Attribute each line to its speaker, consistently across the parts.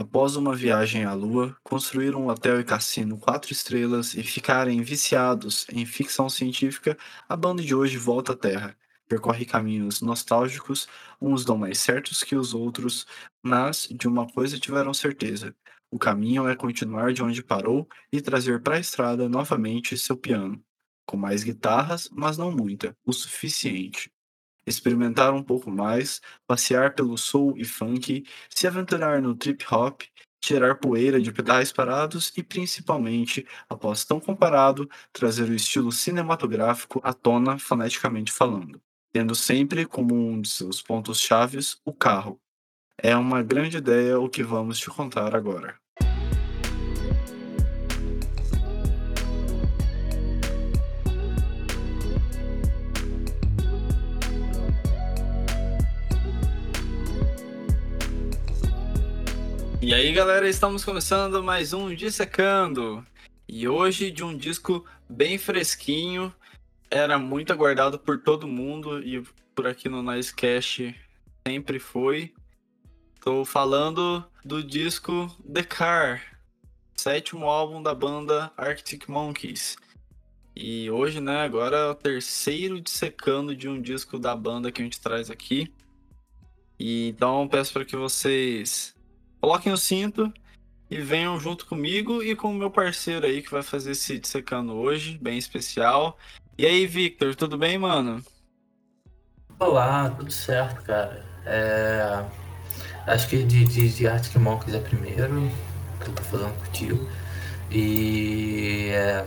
Speaker 1: Após uma viagem à Lua, construir um hotel e cassino quatro estrelas e ficarem viciados em ficção científica, a banda de hoje volta à Terra. Percorre caminhos nostálgicos, uns dão mais certos que os outros, mas de uma coisa tiveram certeza: o caminho é continuar de onde parou e trazer para a estrada novamente seu piano, com mais guitarras, mas não muita, o suficiente experimentar um pouco mais, passear pelo soul e funk, se aventurar no trip hop, tirar poeira de pedais parados e, principalmente, após tão comparado, trazer o estilo cinematográfico à tona foneticamente falando, tendo sempre como um de seus pontos chaves o carro. É uma grande ideia o que vamos te contar agora. E aí, galera, estamos começando mais um Dissecando. E hoje de um disco bem fresquinho, era muito aguardado por todo mundo e por aqui no Nicecast sempre foi. Estou falando do disco The Car, sétimo álbum da banda Arctic Monkeys. E hoje, né, agora é o terceiro dissecando de um disco da banda que a gente traz aqui. E então peço para que vocês coloquem o cinto e venham junto comigo e com o meu parceiro aí que vai fazer esse dissecando hoje, bem especial. E aí, Victor, tudo bem, mano?
Speaker 2: Olá, tudo certo, cara. É... Acho que de, de, de Arctic Monkeys é primeiro, que eu tô falando contigo. E é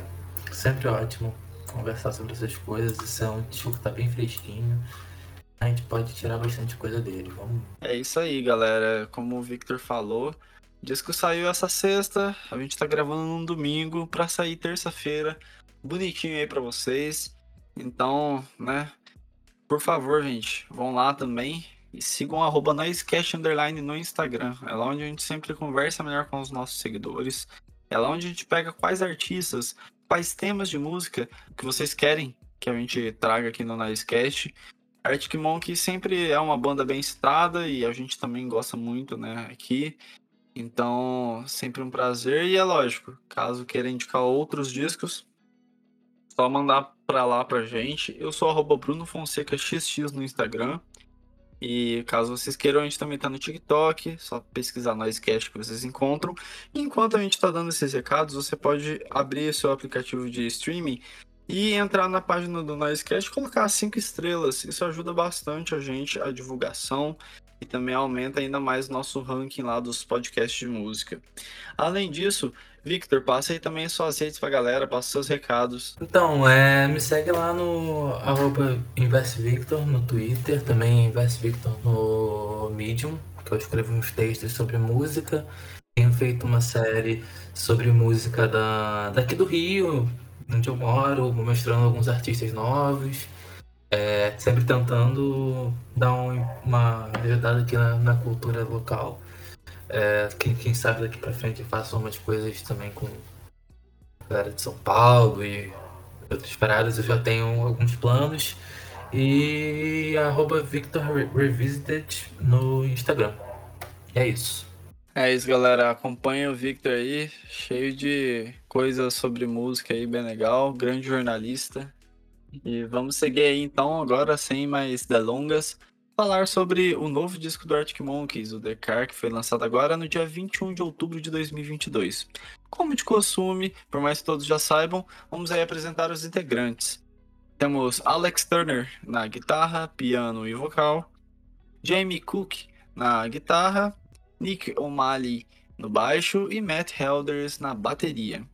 Speaker 2: sempre ótimo conversar sobre essas coisas. Isso é um disco que tá bem fresquinho a gente pode tirar bastante coisa dele. Vamos.
Speaker 1: É isso aí, galera. Como o Victor falou, o disco saiu essa sexta, a gente tá gravando num domingo para sair terça-feira, bonitinho aí para vocês. Então, né, por favor, gente, vão lá também e sigam arroba no Instagram. É lá onde a gente sempre conversa melhor com os nossos seguidores. É lá onde a gente pega quais artistas, quais temas de música que vocês querem que a gente traga aqui no Nicecast. Arctic Monkeys sempre é uma banda bem citada e a gente também gosta muito, né, aqui. Então, sempre um prazer e é lógico, caso queira indicar outros discos, só mandar pra lá pra gente. Eu sou arroba Bruno Fonseca XX no Instagram. E caso vocês queiram, a gente também tá no TikTok, só pesquisar no Icecast que vocês encontram. E enquanto a gente tá dando esses recados, você pode abrir seu aplicativo de streaming e entrar na página do Noisecast e colocar cinco estrelas. Isso ajuda bastante a gente, a divulgação e também aumenta ainda mais nosso ranking lá dos podcasts de música. Além disso, Victor, passa aí também suas redes pra galera, passa seus recados.
Speaker 2: Então, é, me segue lá no arroba InvestVictor no Twitter, também InvestVictor no Medium, que eu escrevo uns textos sobre música. Tenho feito uma série sobre música da, daqui do Rio, onde eu moro, mostrando alguns artistas novos, é, sempre tentando dar um, uma ajudada aqui na, na cultura local. É, quem, quem, sabe daqui pra frente eu faço umas coisas também com a galera de São Paulo e outras paradas, eu já tenho alguns planos. E arroba Victor Revisited no Instagram. é isso.
Speaker 1: É isso, galera. Acompanha o Victor aí, cheio de coisas sobre música aí, bem legal. Grande jornalista. E vamos seguir aí então, agora sem mais delongas, falar sobre o novo disco do Arctic Monkeys, o The Car, que foi lançado agora no dia 21 de outubro de 2022. Como de costume, por mais que todos já saibam, vamos aí apresentar os integrantes. Temos Alex Turner na guitarra, piano e vocal, Jamie Cook na guitarra, Nick O'Malley no baixo e Matt Helders na bateria.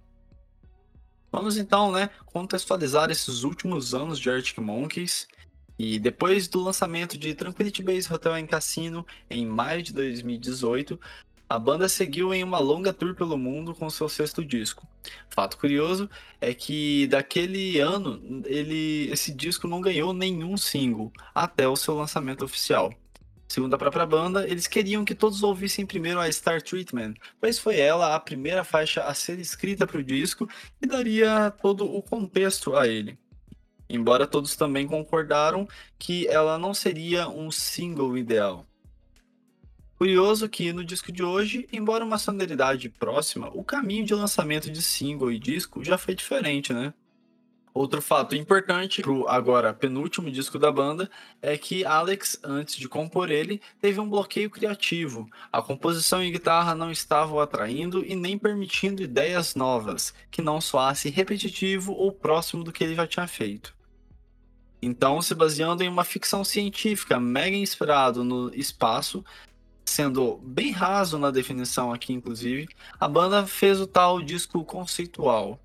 Speaker 1: Vamos então, né, contextualizar esses últimos anos de Arctic Monkeys. E depois do lançamento de Tranquility Base Hotel em Cassino em maio de 2018, a banda seguiu em uma longa tour pelo mundo com seu sexto disco. Fato curioso é que daquele ano ele, esse disco não ganhou nenhum single até o seu lançamento oficial. Segundo a própria banda, eles queriam que todos ouvissem primeiro a Star Treatment, pois foi ela a primeira faixa a ser escrita para o disco e daria todo o contexto a ele. Embora todos também concordaram que ela não seria um single ideal. Curioso que no disco de hoje, embora uma sonoridade próxima, o caminho de lançamento de single e disco já foi diferente, né? Outro fato importante pro agora penúltimo disco da banda é que Alex, antes de compor ele, teve um bloqueio criativo. A composição e guitarra não estavam atraindo e nem permitindo ideias novas, que não soasse repetitivo ou próximo do que ele já tinha feito. Então, se baseando em uma ficção científica mega inspirado no espaço, sendo bem raso na definição aqui, inclusive, a banda fez o tal disco conceitual.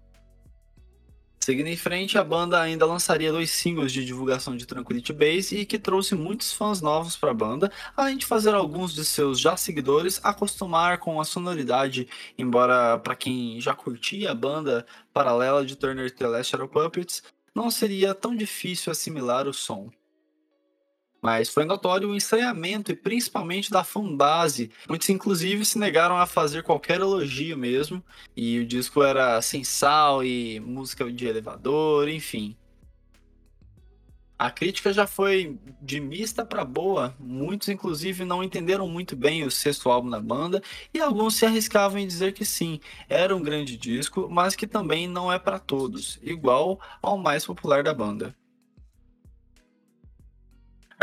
Speaker 1: Seguindo em frente, a banda ainda lançaria dois singles de divulgação de Tranquility Base e que trouxe muitos fãs novos para a banda, além de fazer alguns de seus já seguidores acostumar com a sonoridade, embora para quem já curtia a banda paralela de Turner Telestial Puppets, não seria tão difícil assimilar o som. Mas foi notório o estranhamento e principalmente da fanbase. Muitos, inclusive, se negaram a fazer qualquer elogio mesmo. E o disco era sem sal e música de elevador, enfim. A crítica já foi de mista para boa. Muitos, inclusive, não entenderam muito bem o sexto álbum da banda e alguns se arriscavam em dizer que sim, era um grande disco, mas que também não é para todos, igual ao mais popular da banda.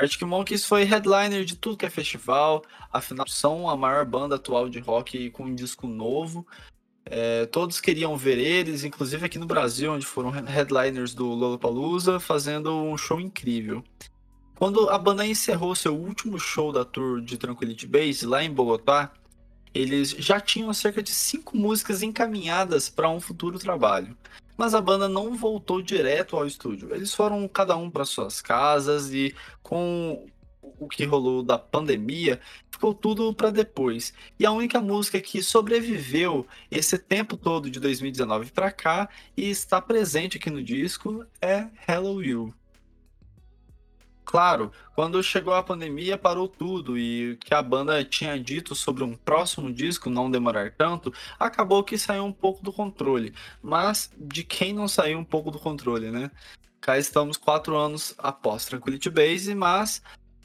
Speaker 1: Arctic Monkeys foi headliner de tudo que é festival, afinal são a maior banda atual de rock com um disco novo. É, todos queriam ver eles, inclusive aqui no Brasil, onde foram headliners do Lollapalooza, fazendo um show incrível. Quando a banda encerrou seu último show da tour de Tranquility Base lá em Bogotá, eles já tinham cerca de cinco músicas encaminhadas para um futuro trabalho mas a banda não voltou direto ao estúdio. Eles foram cada um para suas casas e com o que rolou da pandemia, ficou tudo para depois. E a única música que sobreviveu esse tempo todo de 2019 para cá e está presente aqui no disco é Hello You. Claro, quando chegou a pandemia parou tudo e o que a banda tinha dito sobre um próximo disco não demorar tanto, acabou que saiu um pouco do controle. Mas de quem não saiu um pouco do controle, né? Cá estamos quatro anos após Tranquility Base, mas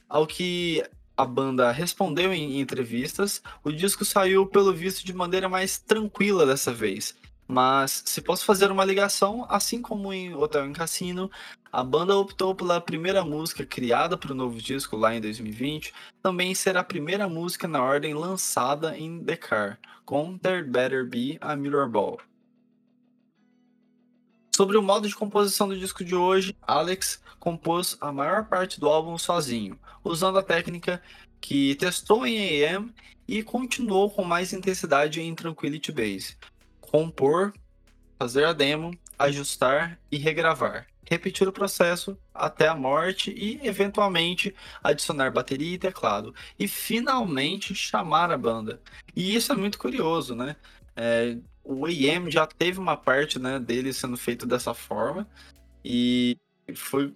Speaker 1: ao que a banda respondeu em entrevistas, o disco saiu pelo visto de maneira mais tranquila dessa vez. Mas se posso fazer uma ligação, assim como em Hotel em Cassino, a banda optou pela primeira música criada para o novo disco lá em 2020, também ser a primeira música na ordem lançada em The Car, com There Better Be a Mirror Ball. Sobre o modo de composição do disco de hoje, Alex compôs a maior parte do álbum sozinho, usando a técnica que testou em AM e continuou com mais intensidade em Tranquility Base, compor, fazer a demo, ajustar e regravar. Repetir o processo até a morte e, eventualmente, adicionar bateria e teclado. E, finalmente, chamar a banda. E isso é muito curioso, né? É, o AM já teve uma parte né, dele sendo feito dessa forma. E foi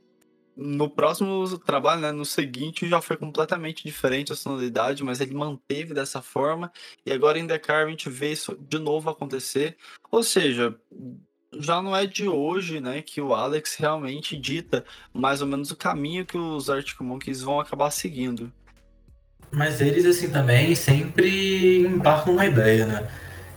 Speaker 1: no próximo trabalho, né, no seguinte, já foi completamente diferente a sonoridade, mas ele manteve dessa forma. E agora em The Car a gente vê isso de novo acontecer. Ou seja, já não é de hoje, né, que o Alex realmente dita mais ou menos o caminho que os Arctic Monkeys vão acabar seguindo.
Speaker 2: Mas eles, assim, também sempre embarcam uma ideia, né?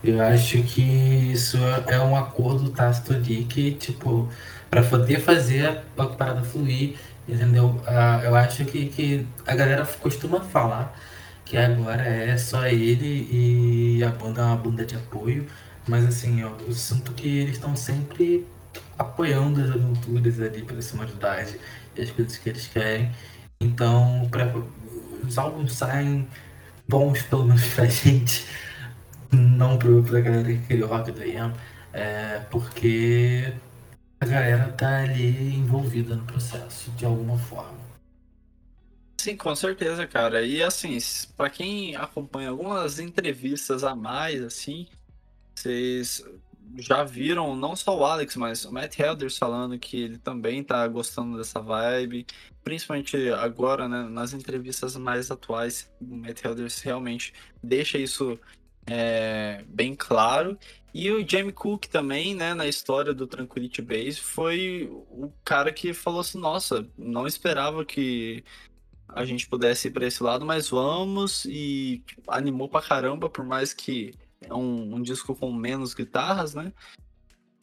Speaker 2: Eu acho que isso é um acordo tácito ali que, tipo, para poder fazer a parada fluir, entendeu? Ah, eu acho que, que a galera costuma falar que agora é só ele e a banda é uma banda de apoio, mas assim, eu, eu sinto que eles estão sempre apoiando as aventuras ali pela sonoridade e as coisas que eles querem. Então, pra, os álbuns saem bons, pelo menos pra gente, não pra, pra galera que o rock do IAM, é, porque a galera tá ali envolvida no processo de alguma forma.
Speaker 1: Sim, com certeza, cara. E assim, para quem acompanha algumas entrevistas a mais, assim, vocês já viram não só o Alex, mas o Matt Helders falando que ele também tá gostando dessa vibe, principalmente agora, né, nas entrevistas mais atuais, o Matt Helders realmente deixa isso é, bem claro. E o Jamie Cook também, né, na história do Tranquility Base, foi o cara que falou assim, nossa, não esperava que a gente pudesse ir para esse lado, mas vamos e animou pra caramba, por mais que é um, um disco com menos guitarras, né?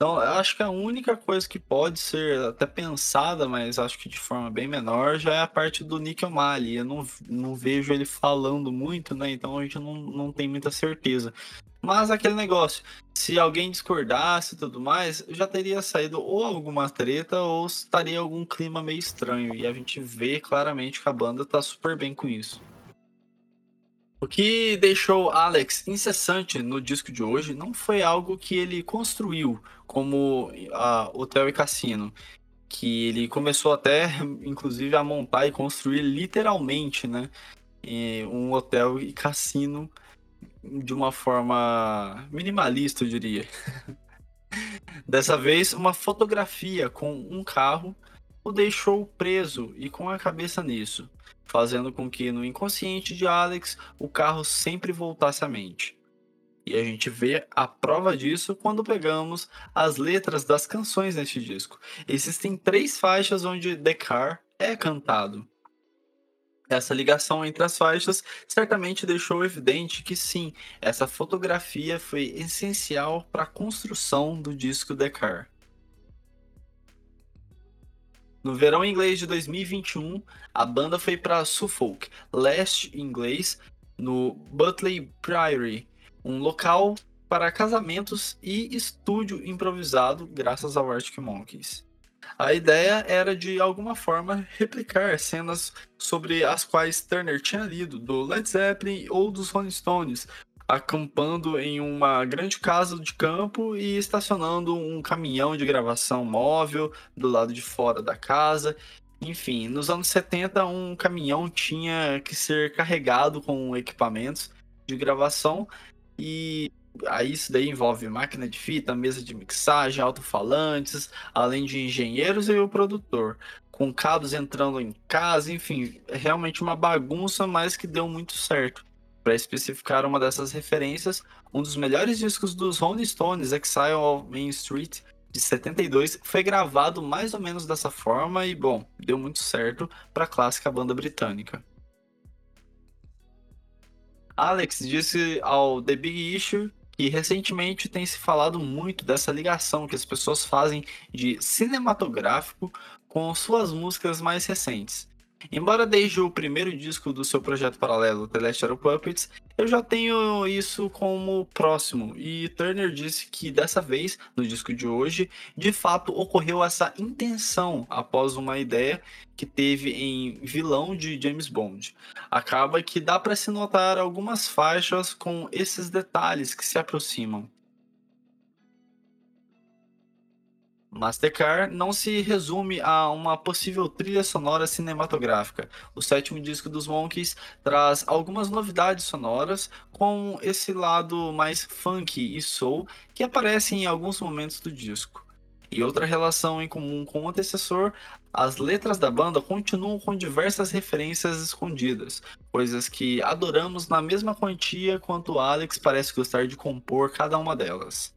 Speaker 1: Então, eu acho que a única coisa que pode ser até pensada, mas acho que de forma bem menor, já é a parte do Nick O'Malley. Eu não, não vejo ele falando muito, né? Então a gente não, não tem muita certeza. Mas aquele negócio, se alguém discordasse e tudo mais, já teria saído ou alguma treta ou estaria algum clima meio estranho. E a gente vê claramente que a banda tá super bem com isso. O que deixou Alex incessante no disco de hoje não foi algo que ele construiu, como a Hotel e Cassino, que ele começou até, inclusive, a montar e construir literalmente, né, um hotel e cassino de uma forma minimalista, eu diria. Dessa vez, uma fotografia com um carro o deixou preso e com a cabeça nisso fazendo com que no inconsciente de Alex o carro sempre voltasse à mente. E a gente vê a prova disso quando pegamos as letras das canções neste disco. Existem três faixas onde The Car é cantado. Essa ligação entre as faixas certamente deixou evidente que sim, essa fotografia foi essencial para a construção do disco The Car. No verão inglês de 2021, a banda foi para Suffolk, leste inglês, no Butley Priory, um local para casamentos e estúdio improvisado graças ao Arctic Monkeys. A ideia era de alguma forma replicar cenas sobre as quais Turner tinha lido do Led Zeppelin ou dos Rolling Stones, acampando em uma grande casa de campo e estacionando um caminhão de gravação móvel do lado de fora da casa. Enfim, nos anos 70, um caminhão tinha que ser carregado com equipamentos de gravação e aí isso daí envolve máquina de fita, mesa de mixagem, alto-falantes, além de engenheiros e o produtor, com cabos entrando em casa, enfim, realmente uma bagunça, mas que deu muito certo. Para especificar uma dessas referências, um dos melhores discos dos Rolling Stones, Exile on Main Street, de 72, foi gravado mais ou menos dessa forma e, bom, deu muito certo para a clássica banda britânica. Alex disse ao The Big Issue que recentemente tem se falado muito dessa ligação que as pessoas fazem de cinematográfico com suas músicas mais recentes. Embora desde o primeiro disco do seu projeto paralelo, The Last Shadow Puppets, eu já tenho isso como próximo, e Turner disse que dessa vez, no disco de hoje, de fato ocorreu essa intenção após uma ideia que teve em Vilão de James Bond. Acaba que dá para se notar algumas faixas com esses detalhes que se aproximam. Mastercard não se resume a uma possível trilha sonora cinematográfica. O sétimo disco dos Monkeys traz algumas novidades sonoras com esse lado mais funk e soul que aparece em alguns momentos do disco. E outra relação em comum com o antecessor, as letras da banda continuam com diversas referências escondidas, coisas que adoramos na mesma quantia quanto Alex parece gostar de compor cada uma delas.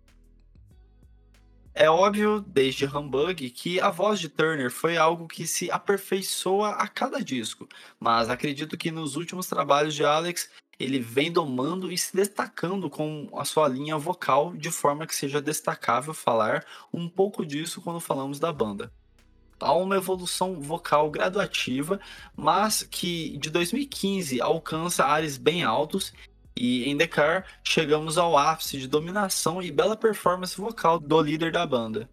Speaker 1: É óbvio, desde Humbug, que a voz de Turner foi algo que se aperfeiçoa a cada disco, mas acredito que nos últimos trabalhos de Alex ele vem domando e se destacando com a sua linha vocal de forma que seja destacável falar um pouco disso quando falamos da banda. Há uma evolução vocal graduativa, mas que de 2015 alcança ares bem altos e em The Car, chegamos ao ápice de dominação e bela performance vocal do líder da banda.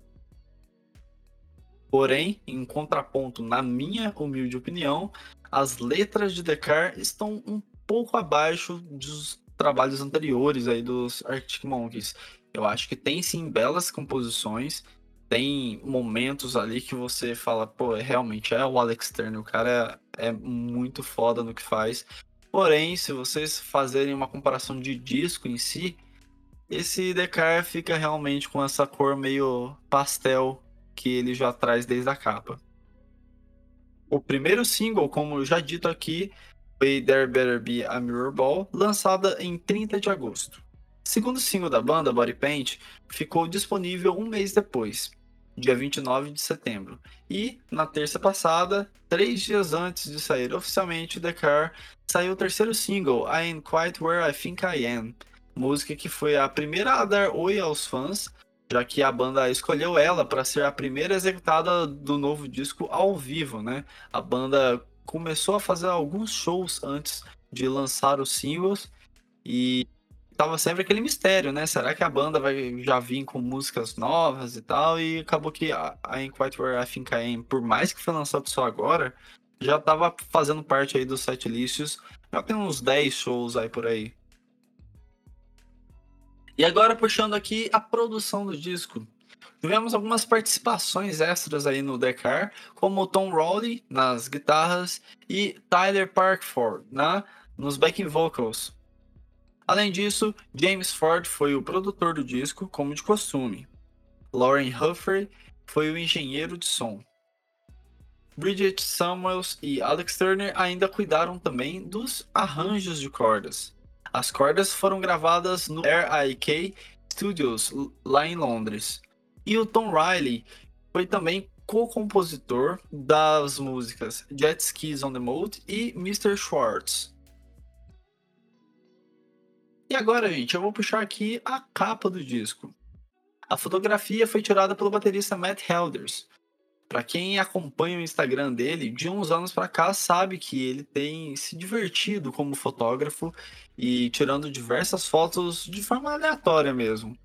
Speaker 1: Porém, em contraponto, na minha humilde opinião, as letras de The Car estão um pouco abaixo dos trabalhos anteriores aí dos Arctic Monkeys. Eu acho que tem sim belas composições, tem momentos ali que você fala, pô, realmente é o Alex Turner, o cara é, é muito foda no que faz. Porém, se vocês fazerem uma comparação de disco em si, esse Decar fica realmente com essa cor meio pastel que ele já traz desde a capa. O primeiro single, como já dito aqui, foi There Better Be a Mirror Ball, lançada em 30 de agosto. O segundo single da banda, Body Paint, ficou disponível um mês depois. Dia 29 de setembro. E, na terça passada, três dias antes de sair oficialmente The Car, saiu o terceiro single, I Ain't Quite Where I Think I Am, música que foi a primeira a dar oi aos fãs, já que a banda escolheu ela para ser a primeira executada do novo disco ao vivo, né? A banda começou a fazer alguns shows antes de lançar os singles e tava sempre aquele mistério, né? Será que a banda vai já vir com músicas novas e tal? E acabou que a, a Where I Think I Am, por mais que foi lançado só agora, já tava fazendo parte aí dos setlists. Já tem uns 10 shows aí por aí. E agora puxando aqui a produção do disco. Tivemos algumas participações extras aí no Dekar, como Tom Rowley nas guitarras e Tyler Parkford na, nos backing vocals. Além disso, James Ford foi o produtor do disco, como de costume. Lauren Humphrey foi o engenheiro de som. Bridget Samuels e Alex Turner ainda cuidaram também dos arranjos de cordas. As cordas foram gravadas no RIK Studios, lá em Londres. E o Tom Riley foi também co-compositor das músicas Jet Skis on the Moat e Mr. Schwartz. E agora, gente, eu vou puxar aqui a capa do disco. A fotografia foi tirada pelo baterista Matt Helders. Para quem acompanha o Instagram dele, de uns anos para cá sabe que ele tem se divertido como fotógrafo e tirando diversas fotos de forma aleatória mesmo.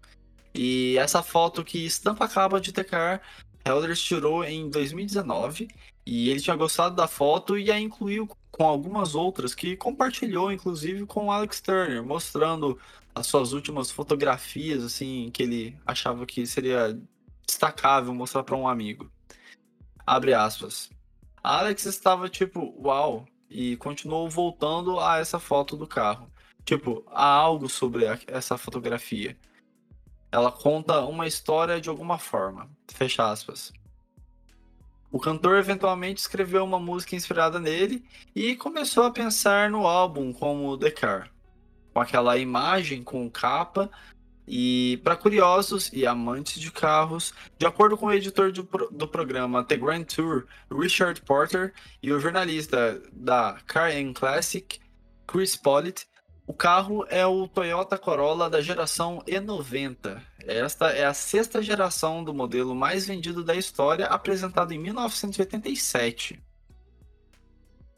Speaker 1: E essa foto que estampa a capa de Tecar, Helders tirou em 2019 e ele tinha gostado da foto e a incluiu com algumas outras que compartilhou, inclusive, com Alex Turner, mostrando as suas últimas fotografias, assim, que ele achava que seria destacável mostrar para um amigo. Abre aspas. Alex estava tipo, uau, e continuou voltando a essa foto do carro. Tipo, há algo sobre essa fotografia. Ela conta uma história de alguma forma. Fecha aspas. O cantor eventualmente escreveu uma música inspirada nele e começou a pensar no álbum como The Car, com aquela imagem com capa e para curiosos e amantes de carros, de acordo com o editor do, do programa The Grand Tour, Richard Porter, e o jornalista da Car and Classic, Chris Pollitt, o carro é o Toyota Corolla da geração E90. Esta é a sexta geração do modelo mais vendido da história, apresentado em 1987.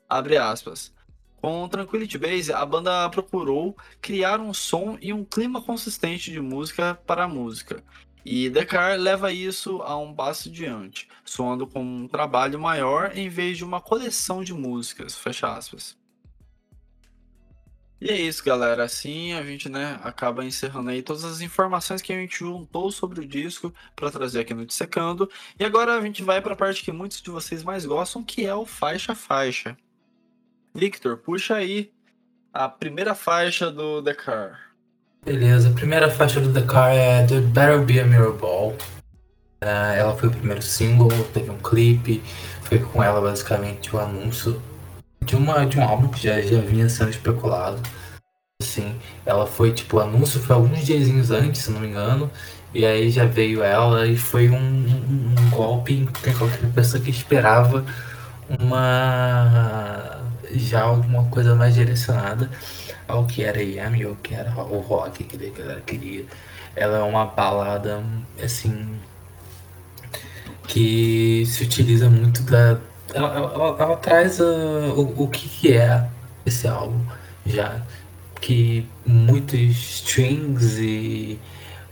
Speaker 1: Abre aspas. Com Tranquility Base, a banda procurou criar um som e um clima consistente de música para a música. E The Car leva isso a um passo diante, soando como um trabalho maior em vez de uma coleção de músicas. Fecha aspas. E é isso, galera. Assim a gente, né, acaba encerrando aí todas as informações que a gente juntou sobre o disco para trazer aqui no Dissecando. E agora a gente vai para a parte que muitos de vocês mais gostam, que é o faixa faixa. Victor, puxa aí a primeira faixa do The Car.
Speaker 2: Beleza, a primeira faixa do The Car é The Better Be a Mirror Ball. Uh, ela foi o primeiro single, teve um clipe, foi com ela basicamente o anúncio de, uma, de um álbum que já, já vinha sendo especulado. Assim, ela foi, tipo, o anúncio foi alguns dias antes, se não me engano. E aí já veio ela e foi um, um, um golpe em qualquer pessoa que esperava uma já alguma coisa mais direcionada ao que era Yami ou que era o rock que a galera queria. Ela é uma balada assim que se utiliza muito da, ela, ela, ela traz uh, o, o que, que é esse álbum já. Que muitos strings e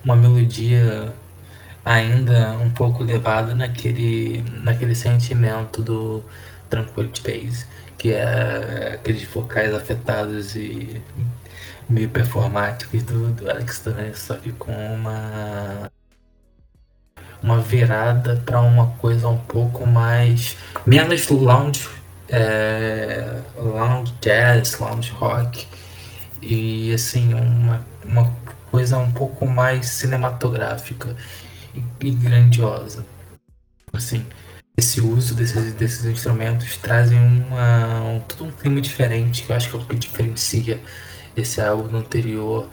Speaker 2: uma melodia ainda um pouco levada naquele, naquele sentimento do Tranquility Base, que é aqueles vocais afetados e meio performáticos do, do Alex Turner, só que com uma uma virada para uma coisa um pouco mais menos lounge, é, lounge jazz, lounge rock e assim uma, uma coisa um pouco mais cinematográfica e, e grandiosa. Assim, esse uso desses, desses instrumentos trazem uma, um, todo um clima diferente que eu acho que é o que diferencia esse álbum anterior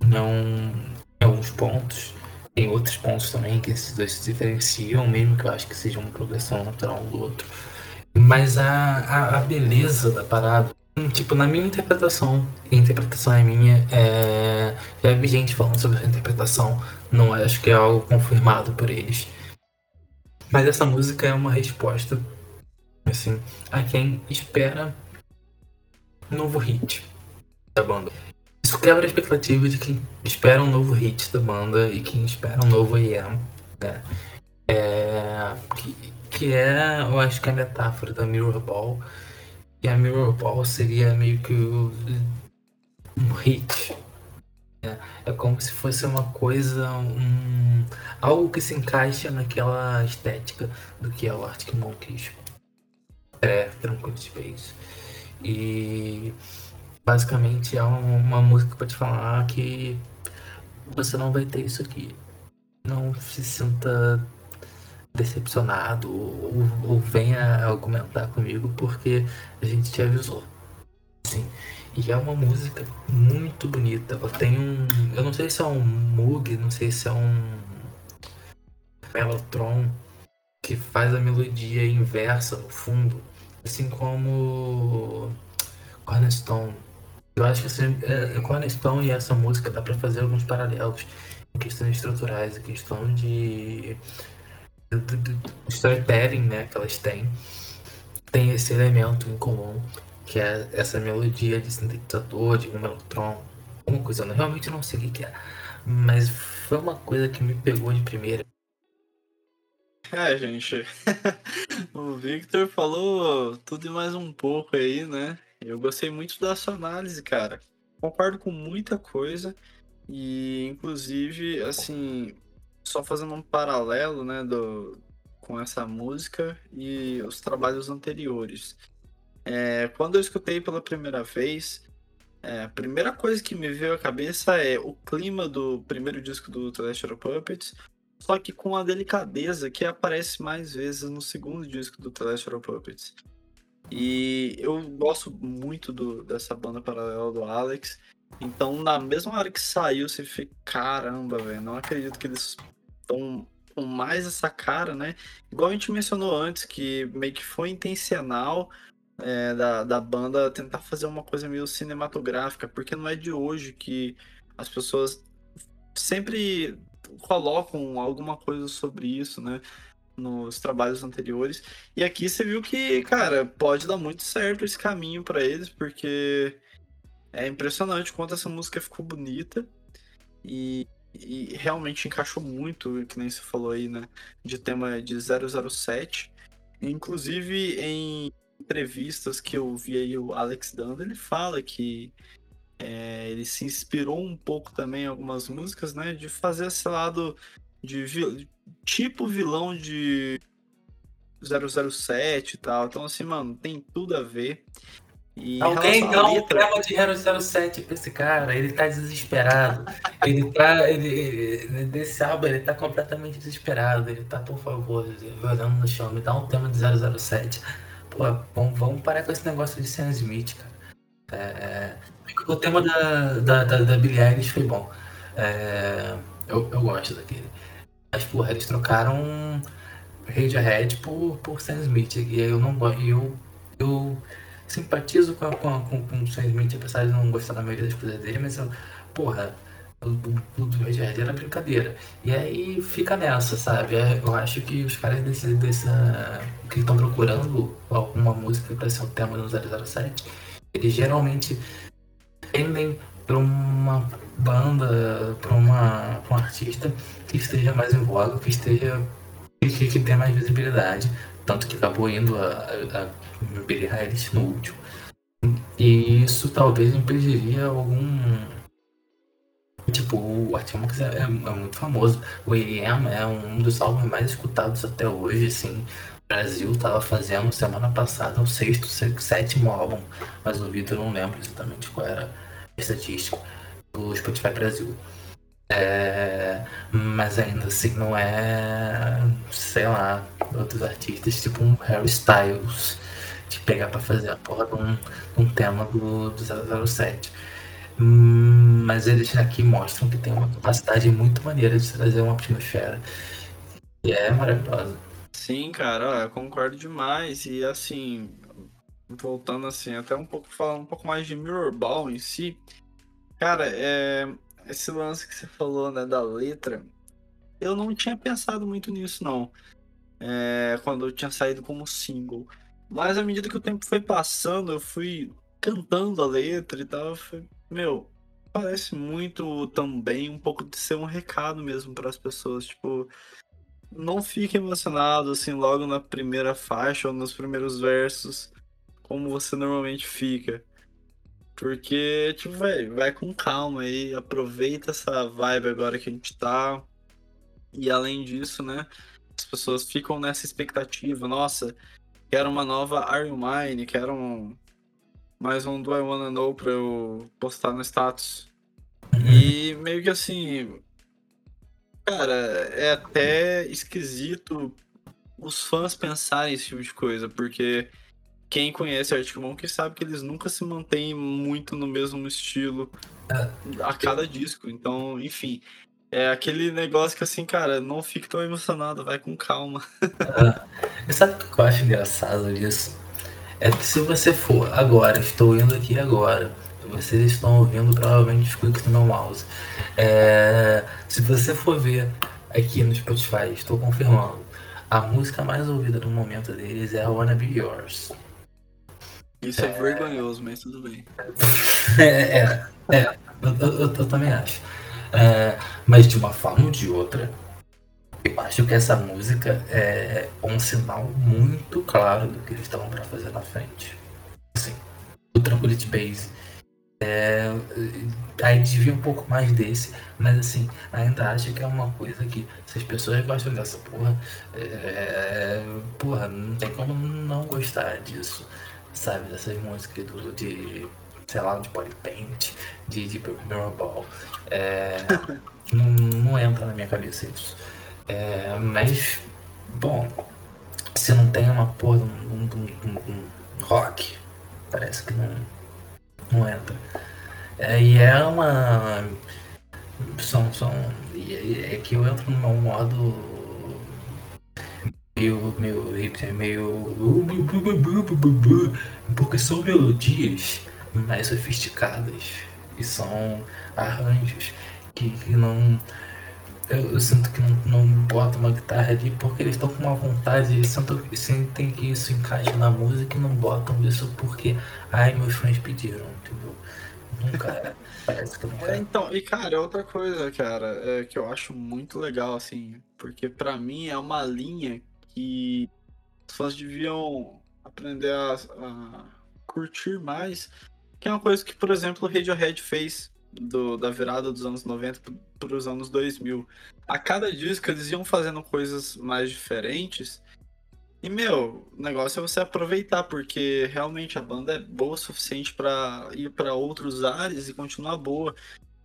Speaker 2: em, um, em alguns pontos tem outros pontos também que esses dois se diferenciam, mesmo que eu acho que seja uma progressão natural um do outro. Mas a, a, a beleza da parada, tipo, na minha interpretação, a interpretação é minha, é... já vi gente falando sobre essa interpretação, não acho que é algo confirmado por eles. Mas essa música é uma resposta, assim, a quem espera um novo hit da banda. Isso quebra a expectativa de quem espera um novo hit da banda e quem espera um novo EM, né? É, que, que é, eu acho que é a metáfora da Mirror Ball. E a Mirror Ball seria meio que um hit. É, é como se fosse uma coisa, um, algo que se encaixa naquela estética do que é o Arctic Monkeys. É, Tranquil Space. E basicamente é uma música para te falar que você não vai ter isso aqui. Não se sinta decepcionado ou, ou venha argumentar comigo porque a gente te avisou. Sim. E é uma música muito bonita. Ela tem um. Eu não sei se é um Moog, não sei se é um Mellotron que faz a melodia inversa no fundo. Assim como Cornerstone. Eu acho que assim, é, Cornerstone e essa música dá para fazer alguns paralelos em questões estruturais, em questão de storytelling né, que elas têm, tem esse elemento em comum, que é essa melodia de sintetizador, de um melotron, uma coisa, eu realmente não sei o que é, mas foi uma coisa que me pegou de primeira.
Speaker 1: É, gente, o Victor falou tudo e mais um pouco aí, né? Eu gostei muito da sua análise, cara. Concordo com muita coisa e, inclusive, assim, só fazendo um paralelo, né, do, com essa música e os trabalhos anteriores. É, quando eu escutei pela primeira vez, é, a primeira coisa que me veio à cabeça é o clima do primeiro disco do Celestial Puppets, só que com a delicadeza que aparece mais vezes no segundo disco do Celestial Puppets. E eu gosto muito do, dessa banda paralela do Alex. Então, na mesma hora que saiu, você fica, caramba, velho, não acredito que eles estão com mais essa cara, né? Igual a gente mencionou antes, que meio que foi intencional é, da, da banda tentar fazer uma coisa meio cinematográfica, porque não é de hoje que as pessoas sempre colocam alguma coisa sobre isso, né? Nos trabalhos anteriores. E aqui você viu que, cara, pode dar muito certo esse caminho para eles, porque é impressionante quanto essa música ficou bonita. E e realmente encaixou muito, que nem você falou aí, né? De tema de 007. Inclusive, em entrevistas que eu vi aí o Alex dando, ele fala que é, ele se inspirou um pouco também em algumas músicas, né? De fazer esse lado de. Tipo vilão de 007 e tal. Então, assim, mano, tem tudo a ver.
Speaker 2: E Alguém dá um tema de 007 pra esse cara, ele tá desesperado. ele tá. Ele, ele, desse álbum, ele tá completamente desesperado. Ele tá, por favor, olhando no chão, me dá um tema de 007. Pô, vamos, vamos parar com esse negócio de Sam Smith, cara. É, o tema da, da, da, da Billie Eilish foi bom. É, eu, eu gosto daquele. Mas, porra, eles trocaram Radiohead por, por Sam Smith. E eu não. Eu, eu simpatizo com, com, com, com o Sam Smith, apesar de não gostar da maioria das coisas dele, mas, eu, porra, o do Radiohead era brincadeira. E aí fica nessa, sabe? É, eu acho que os caras desse, dessa, que estão procurando alguma música para ser o tema do 007, eles geralmente tendem para uma banda, para uma, um artista que esteja mais em voga, que esteja que, que tenha mais visibilidade. Tanto que acabou indo a, a, a no último. E isso talvez impediria algum. Tipo, o Arctic é, é, é, muito famoso. O AM é um dos álbuns mais escutados até hoje, assim. O Brasil tava fazendo semana passada o sexto, sétimo álbum mais ouvido, eu não lembro exatamente qual era a estatística do Spotify Brasil. É, mas ainda assim não é, sei lá, outros artistas, tipo um Harry Styles, de pegar para fazer a porra de um, um tema do, do 007. Hum, mas eles aqui mostram que tem uma capacidade muito maneira de trazer uma atmosfera. E é maravilhosa.
Speaker 1: Sim, cara, eu concordo demais. E assim, voltando assim, até um pouco falando um pouco mais de Mirrorball em si. Cara, é, esse lance que você falou, né, da letra, eu não tinha pensado muito nisso, não. É, quando eu tinha saído como single. Mas à medida que o tempo foi passando, eu fui cantando a letra e tal. Foi, meu, parece muito também um pouco de ser um recado mesmo para as pessoas. Tipo, não fique emocionado assim logo na primeira faixa ou nos primeiros versos, como você normalmente fica. Porque, tipo, velho, vai com calma aí, aproveita essa vibe agora que a gente tá. E além disso, né, as pessoas ficam nessa expectativa, nossa, quero uma nova Iron Mine, quero um, mais um Do I Wanna Know pra eu postar no status. E meio que assim, cara, é até esquisito os fãs pensarem esse tipo de coisa, porque quem conhece Arctic Monkey sabe que eles nunca se mantêm muito no mesmo estilo é. a cada disco. Então, enfim, é aquele negócio que assim, cara, não fique tão emocionado, vai com calma.
Speaker 2: É. Sabe o que eu acho engraçado disso? É que se você for agora, estou indo aqui agora, vocês estão ouvindo provavelmente cliques do meu mouse. É, se você for ver aqui no Spotify, estou confirmando, a música mais ouvida no momento deles é a Wanna Be Yours.
Speaker 1: Isso é, é vergonhoso, mas tudo bem.
Speaker 2: é, é, é eu, eu, eu, também acho. É, mas de uma forma ou de outra, eu acho que essa música é um sinal muito claro do que eles estavam para fazer na frente. Assim, o Tranquility Base. É, aí devia um pouco mais desse, mas assim, ainda acho que é uma coisa que se as pessoas gostam dessa porra, é, porra, não tem como não gostar disso sabe? Dessas músicas do, de, sei lá, de body paint, de, de Mirrorball. É, não, não entra na minha cabeça isso. É, mas, bom, se não tem uma porra de um, um, um, rock, parece que não, não entra. É, e é uma. São. são é que eu entro no meu modo meio, meio hipster, meio. Porque são melodias mais sofisticadas e são arranjos que, que não. Eu, eu, sinto que não, não botam uma guitarra ali porque eles estão com uma vontade, eles sentem que isso encaixa na música e não botam isso porque, ai, meus fãs pediram, entendeu? Nunca parece que nunca.
Speaker 1: É, então, e cara, outra coisa, cara, é, que eu acho muito legal, assim, porque para mim é uma linha que os fãs deviam aprender a, a, curtir mais, que é uma coisa que, por exemplo, o Radiohead fez do, da virada dos anos 90 para os anos 2000. A cada disco eles iam fazendo coisas mais diferentes. E, meu, o negócio é você aproveitar, porque realmente a banda é boa o suficiente para ir para outros ares e continuar boa.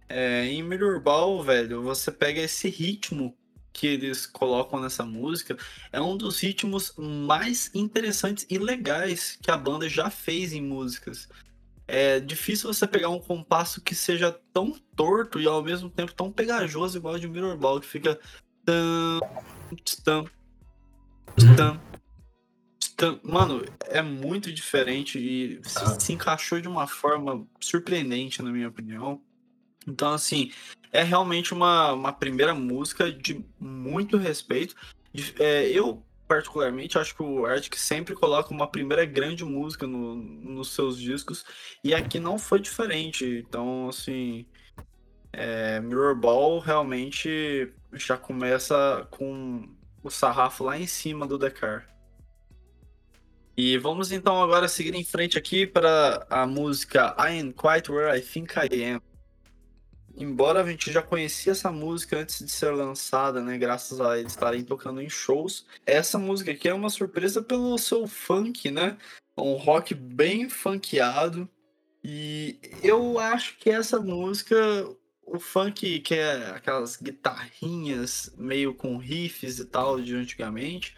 Speaker 1: É, em Mirrorball, velho, você pega esse ritmo que eles colocam nessa música é um dos ritmos mais interessantes e legais que a banda já fez em músicas. É difícil você pegar um compasso que seja tão torto e ao mesmo tempo tão pegajoso igual de Mirrorball, que fica Mano, é muito diferente e se, se encaixou de uma forma surpreendente, na minha opinião. Então, assim, é realmente uma, uma primeira música de muito respeito. É, eu, particularmente, acho que o Arctic sempre coloca uma primeira grande música no, nos seus discos, e aqui não foi diferente. Então, assim, é, Mirror Ball realmente já começa com o sarrafo lá em cima do Dekar. E vamos então agora seguir em frente aqui para a música I Am Quite Where I Think I Am embora a gente já conhecia essa música antes de ser lançada, né, graças a eles estarem tocando em shows, essa música aqui é uma surpresa pelo seu funk, né? Um rock bem funkeado. E eu acho que essa música, o funk, que é aquelas guitarrinhas meio com riffs e tal de antigamente,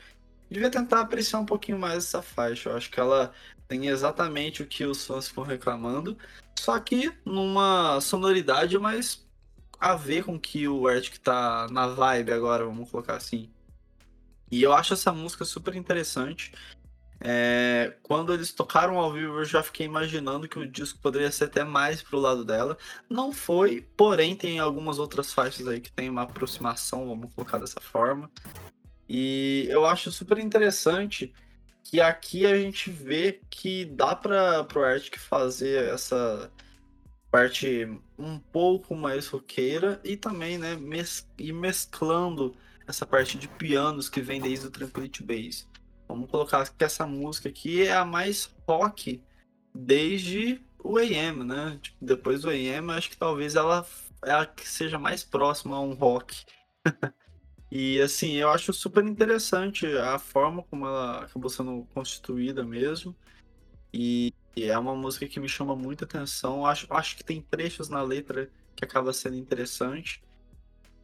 Speaker 1: devia tentar apreciar um pouquinho mais essa faixa. Eu acho que ela tem exatamente o que os fãs ficam reclamando. Só que numa sonoridade mais a ver com que o Arctic tá na vibe agora, vamos colocar assim. E eu acho essa música super interessante. É, quando eles tocaram ao vivo, eu já fiquei imaginando que o disco poderia ser até mais pro lado dela. Não foi, porém, tem algumas outras faixas aí que tem uma aproximação, vamos colocar dessa forma. E eu acho super interessante que aqui a gente vê que dá para pro Arctic fazer essa parte um pouco mais roqueira e também, né, mes ir mesclando essa parte de pianos que vem desde o Tranquility Base. Vamos colocar que essa música aqui é a mais rock desde o AM, né? Tipo, depois do AM, acho que talvez ela é a que seja mais próxima a um rock. e assim, eu acho super interessante a forma como ela acabou sendo constituída mesmo. E é uma música que me chama muita atenção. Acho, acho que tem trechos na letra que acaba sendo interessante.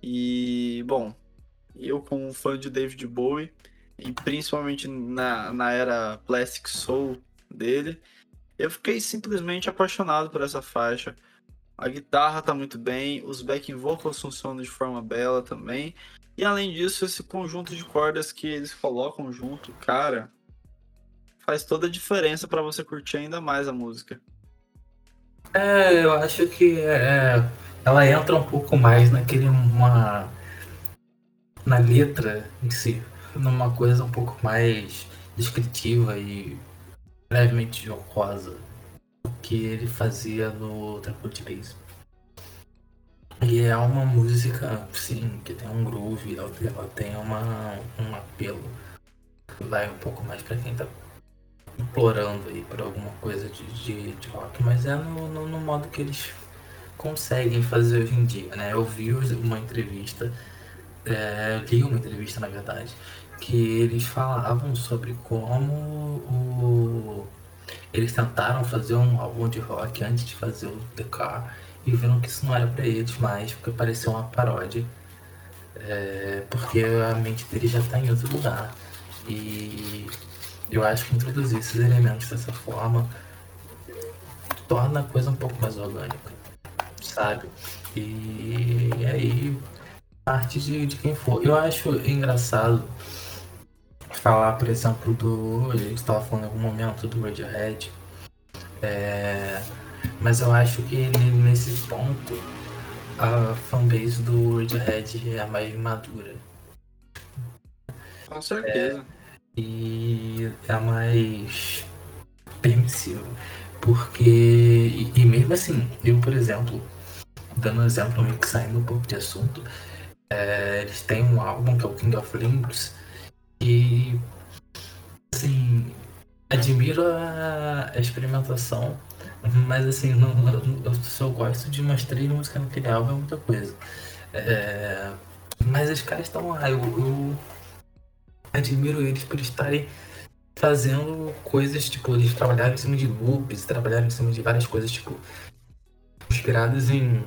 Speaker 1: E, bom, eu como fã de David Bowie, e principalmente na, na era Plastic Soul dele, eu fiquei simplesmente apaixonado por essa faixa. A guitarra tá muito bem, os backing vocals funcionam de forma bela também. E além disso, esse conjunto de cordas que eles colocam junto, cara, faz toda a diferença para você curtir ainda mais a música.
Speaker 2: É, eu acho que é, ela entra um pouco mais naquele uma na letra em si, numa coisa um pouco mais descritiva e levemente jocosa do que ele fazia no Tranquility Base. E é uma música, sim, que tem um groove, ela, tem uma, um apelo. Vai um pouco mais para quem tá implorando aí por alguma coisa de, de, de rock, mas é no, no, no, modo que eles conseguem fazer hoje em dia, né? Eu vi uma entrevista, é, li uma entrevista na verdade, que eles falavam sobre como o, eles tentaram fazer um álbum de rock antes de fazer o The Car e viram que isso não era para eles mais, porque parecia uma paródia. É, porque a mente deles já está em outro lugar. E eu acho que introduzir esses elementos dessa forma torna a coisa um pouco mais orgânica, sabe? E, e aí, parte de, de quem for. Eu acho engraçado falar, por exemplo, do. A gente estava falando em algum momento do Radiohead. É, mas eu acho que nesse ponto a fanbase do Radiohead é a mais madura.
Speaker 1: Com certeza.
Speaker 2: É, e é mais permissivo. Porque, e, e, mesmo assim, eu, por exemplo, dando um exemplo, meio que saindo um pouco de assunto, é, eles têm um álbum que é o King of Limbs, e, assim, admiro a, a experimentação, mas, assim, não, eu só gosto de umas três músicas naquele álbum, é muita coisa. É, mas os caras estão lá, eu, eu admiro eles por estarem fazendo coisas, tipo, eles trabalharam em cima de loops, trabalharam em cima de várias coisas, tipo, inspiradas em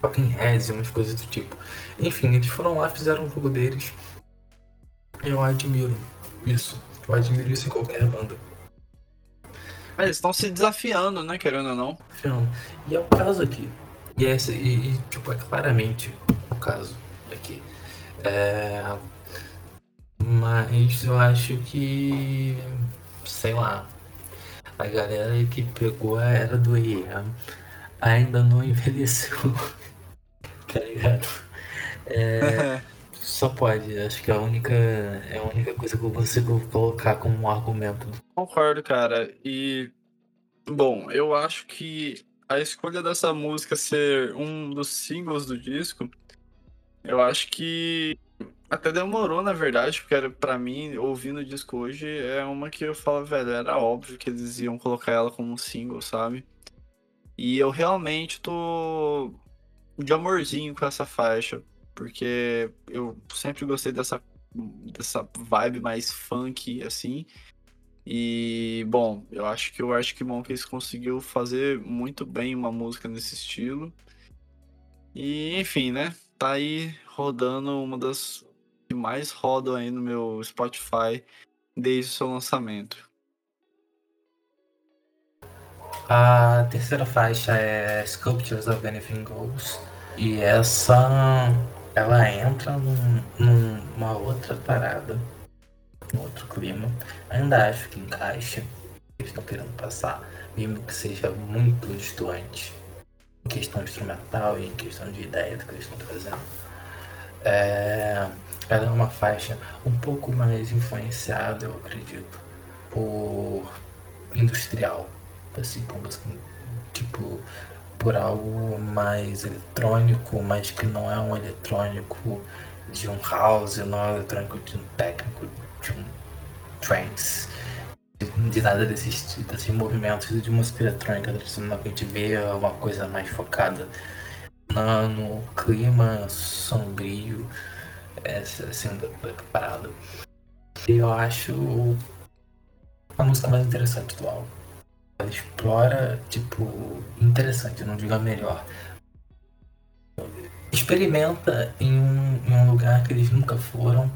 Speaker 2: fucking heads e umas coisas do tipo. Enfim, eles foram lá, fizeram o jogo deles. Eu admiro isso. Eu admiro isso em qualquer banda.
Speaker 1: Eles estão se desafiando, né, querendo ou não.
Speaker 2: E é o caso aqui. E, é esse, e, e tipo, é claramente o caso aqui. É, mas eu acho que. Sei lá. A galera que pegou a era do IEM ainda não envelheceu. tá ligado? É, só pode. Acho que é a única, é a única coisa que eu consigo colocar como um argumento.
Speaker 1: Concordo, cara. E. Bom, eu acho que a escolha dessa música ser um dos singles do disco, eu acho que até demorou, na verdade, porque era, pra mim, ouvindo o disco hoje, é uma que eu falo, velho, era óbvio que eles iam colocar ela como um single, sabe? E eu realmente tô de amorzinho com essa faixa, porque eu sempre gostei dessa, dessa vibe mais funk, assim. E, bom, eu acho que o Arctic Monkeys conseguiu fazer muito bem uma música nesse estilo. E, enfim, né? Tá aí rodando uma das que mais rodam aí no meu Spotify desde o seu lançamento.
Speaker 2: A terceira faixa é Sculptures of Anything Goes. E essa ela entra num, numa outra parada, num outro clima. Ainda acho que encaixa eles estão querendo passar, mesmo que seja muito distante em questão instrumental e em questão de ideia do que eles estão trazendo. É, ela é uma faixa um pouco mais influenciada, eu acredito, por industrial, assim como assim, tipo por algo mais eletrônico, mas que não é um eletrônico de um house, não é um eletrônico de um técnico, de um trance, de, nada desses, desses movimentos de música eletrônica tradicional que a gente vê é uma coisa mais focada no, no clima sombrio, assim, parada. E eu acho a música mais interessante do álbum. Ela explora, tipo, interessante, não digo a melhor. Experimenta em um, em um lugar que eles nunca foram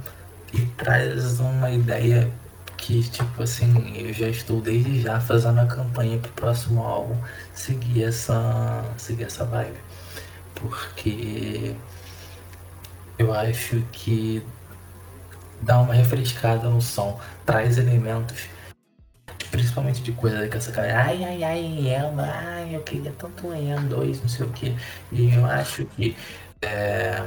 Speaker 2: e traz uma ideia que, tipo assim, eu já estou desde já fazendo a campanha pro próximo álbum seguir essa, seguir essa vibe. Porque eu acho que dá uma refrescada no som, traz elementos principalmente de coisa que essa cara, ai, ai, ai, Elma, ai, eu queria tanto um EM 2, não sei o que. E eu acho que, é,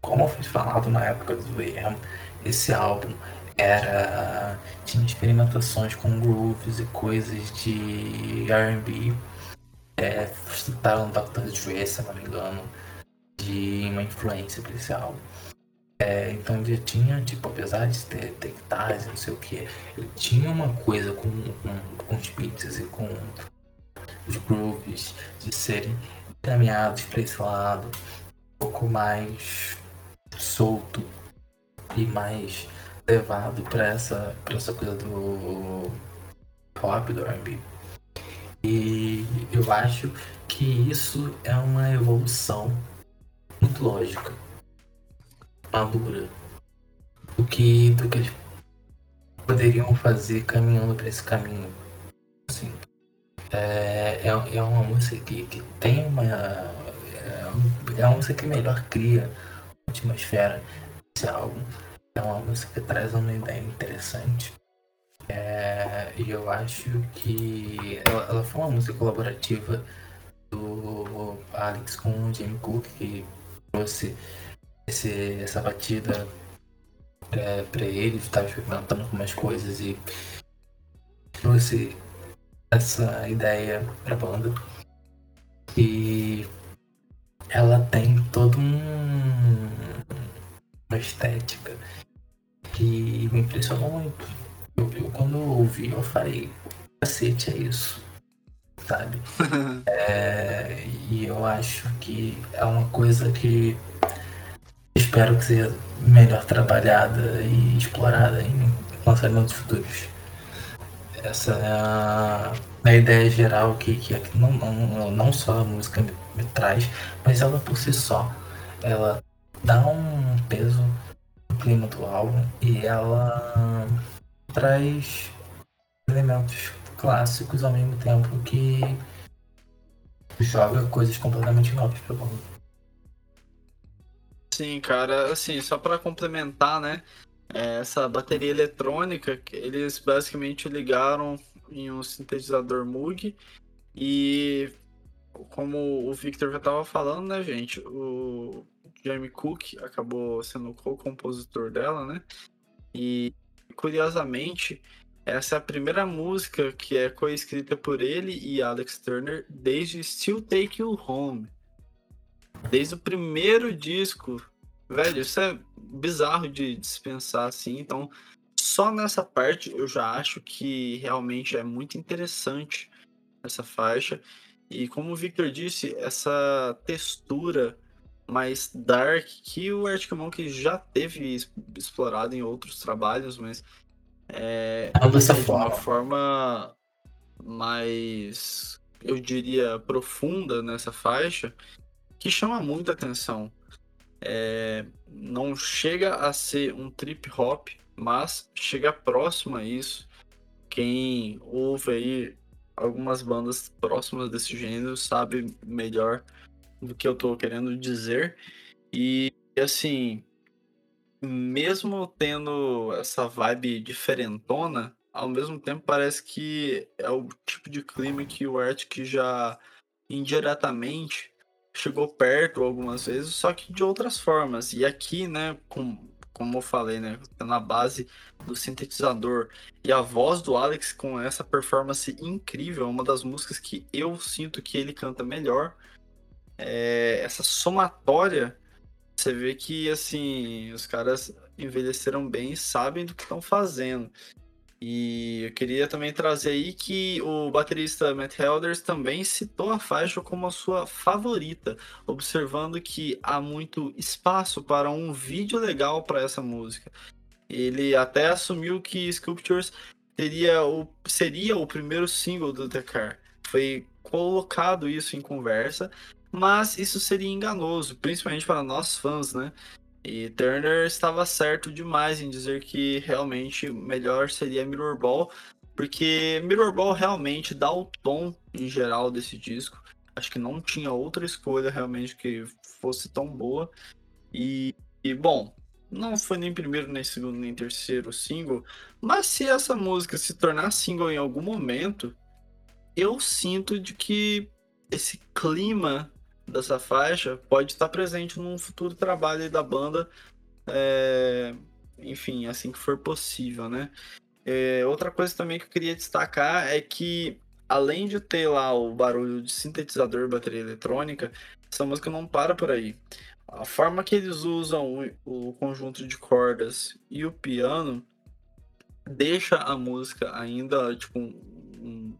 Speaker 2: como foi falado na época do EM, esse álbum era tinha experimentações com grooves e coisas de R&B. É, citaram Dr. Dre, se não me engano, de uma influência para esse álbum. É, então ele tinha, tipo, apesar de ter, ter guitarras e não sei o que, ele tinha uma coisa com, com, com os beats e com os grooves de serem caminhados para esse lado, um pouco mais solto e mais levado para essa, pra essa coisa do pop, do R&B. E eu acho que isso é uma evolução muito lógica madura do que, do que eles poderiam fazer caminhando para esse caminho. Assim, é, é, é uma música que, que tem uma. É, é uma música que melhor cria a atmosfera desse álbum. É uma música que traz uma ideia interessante. É, e eu acho que ela, ela, foi uma música colaborativa do Alex com o Jamie Cook, que trouxe esse, essa batida é, para ele, estava experimentando algumas coisas e trouxe essa ideia para a banda. E ela tem toda um, uma estética que me impressionou muito. Eu, eu, quando eu ouvi, eu falei, cacete, é isso. Sabe? é, e eu acho que é uma coisa que espero que seja melhor trabalhada e explorada em lançamentos futuros. Essa é a, a ideia geral que, que não, não, não só a música me, me traz, mas ela por si só. Ela dá um peso no clima do álbum e ela traz elementos clássicos ao mesmo tempo que joga coisas completamente novas para banda.
Speaker 1: Sim, cara, assim, só para complementar, né? É, essa bateria eletrônica, eles basicamente ligaram em um sintetizador Moog e como o Victor já estava falando, né, gente, o Jamie Cook acabou sendo o co-compositor dela, né? E curiosamente, essa é a primeira música que é coescrita por ele e Alex Turner desde Still Take You Home. Desde o primeiro disco. Velho, isso é bizarro de dispensar assim. Então, só nessa parte eu já acho que realmente é muito interessante essa faixa. E como o Victor disse, essa textura mais dark que o Arctic Monkey já teve explorado em outros trabalhos, mas é,
Speaker 2: é dessa
Speaker 1: de
Speaker 2: forma.
Speaker 1: uma forma mais, eu diria, profunda nessa faixa que chama muita atenção. É, não chega a ser um trip hop, mas chega próximo a isso. Quem ouve aí algumas bandas próximas desse gênero sabem melhor do que eu tô querendo dizer. E assim, mesmo tendo essa vibe diferentona, ao mesmo tempo parece que é o tipo de clima que o Arctic já indiretamente chegou perto algumas vezes, só que de outras formas. E aqui, né, com, como eu falei, né, na base do sintetizador e a voz do Alex com essa performance incrível, uma das músicas que eu sinto que ele canta melhor. É, essa somatória, você vê que assim, os caras envelheceram bem e sabem do que estão fazendo. E eu queria também trazer aí que o baterista Matt Helders também citou a faixa como a sua favorita, observando que há muito espaço para um vídeo legal para essa música. Ele até assumiu que Sculptures teria o, seria o primeiro single do The Car. Foi colocado isso em conversa, mas isso seria enganoso, principalmente para nós fãs, né? E Turner estava certo demais em dizer que realmente melhor seria Mirror Ball, porque Mirror Ball realmente dá o tom em geral desse disco. Acho que não tinha outra escolha realmente que fosse tão boa. E, e bom, não foi nem primeiro, nem segundo, nem terceiro single, mas se essa música se tornar single em algum momento, eu sinto de que esse clima dessa faixa pode estar presente num futuro trabalho da banda, é, enfim, assim que for possível, né? É, outra coisa também que eu queria destacar é que, além de ter lá o barulho de sintetizador e bateria eletrônica, essa música não para por aí. A forma que eles usam o, conjunto de cordas e o piano deixa a música ainda tipo um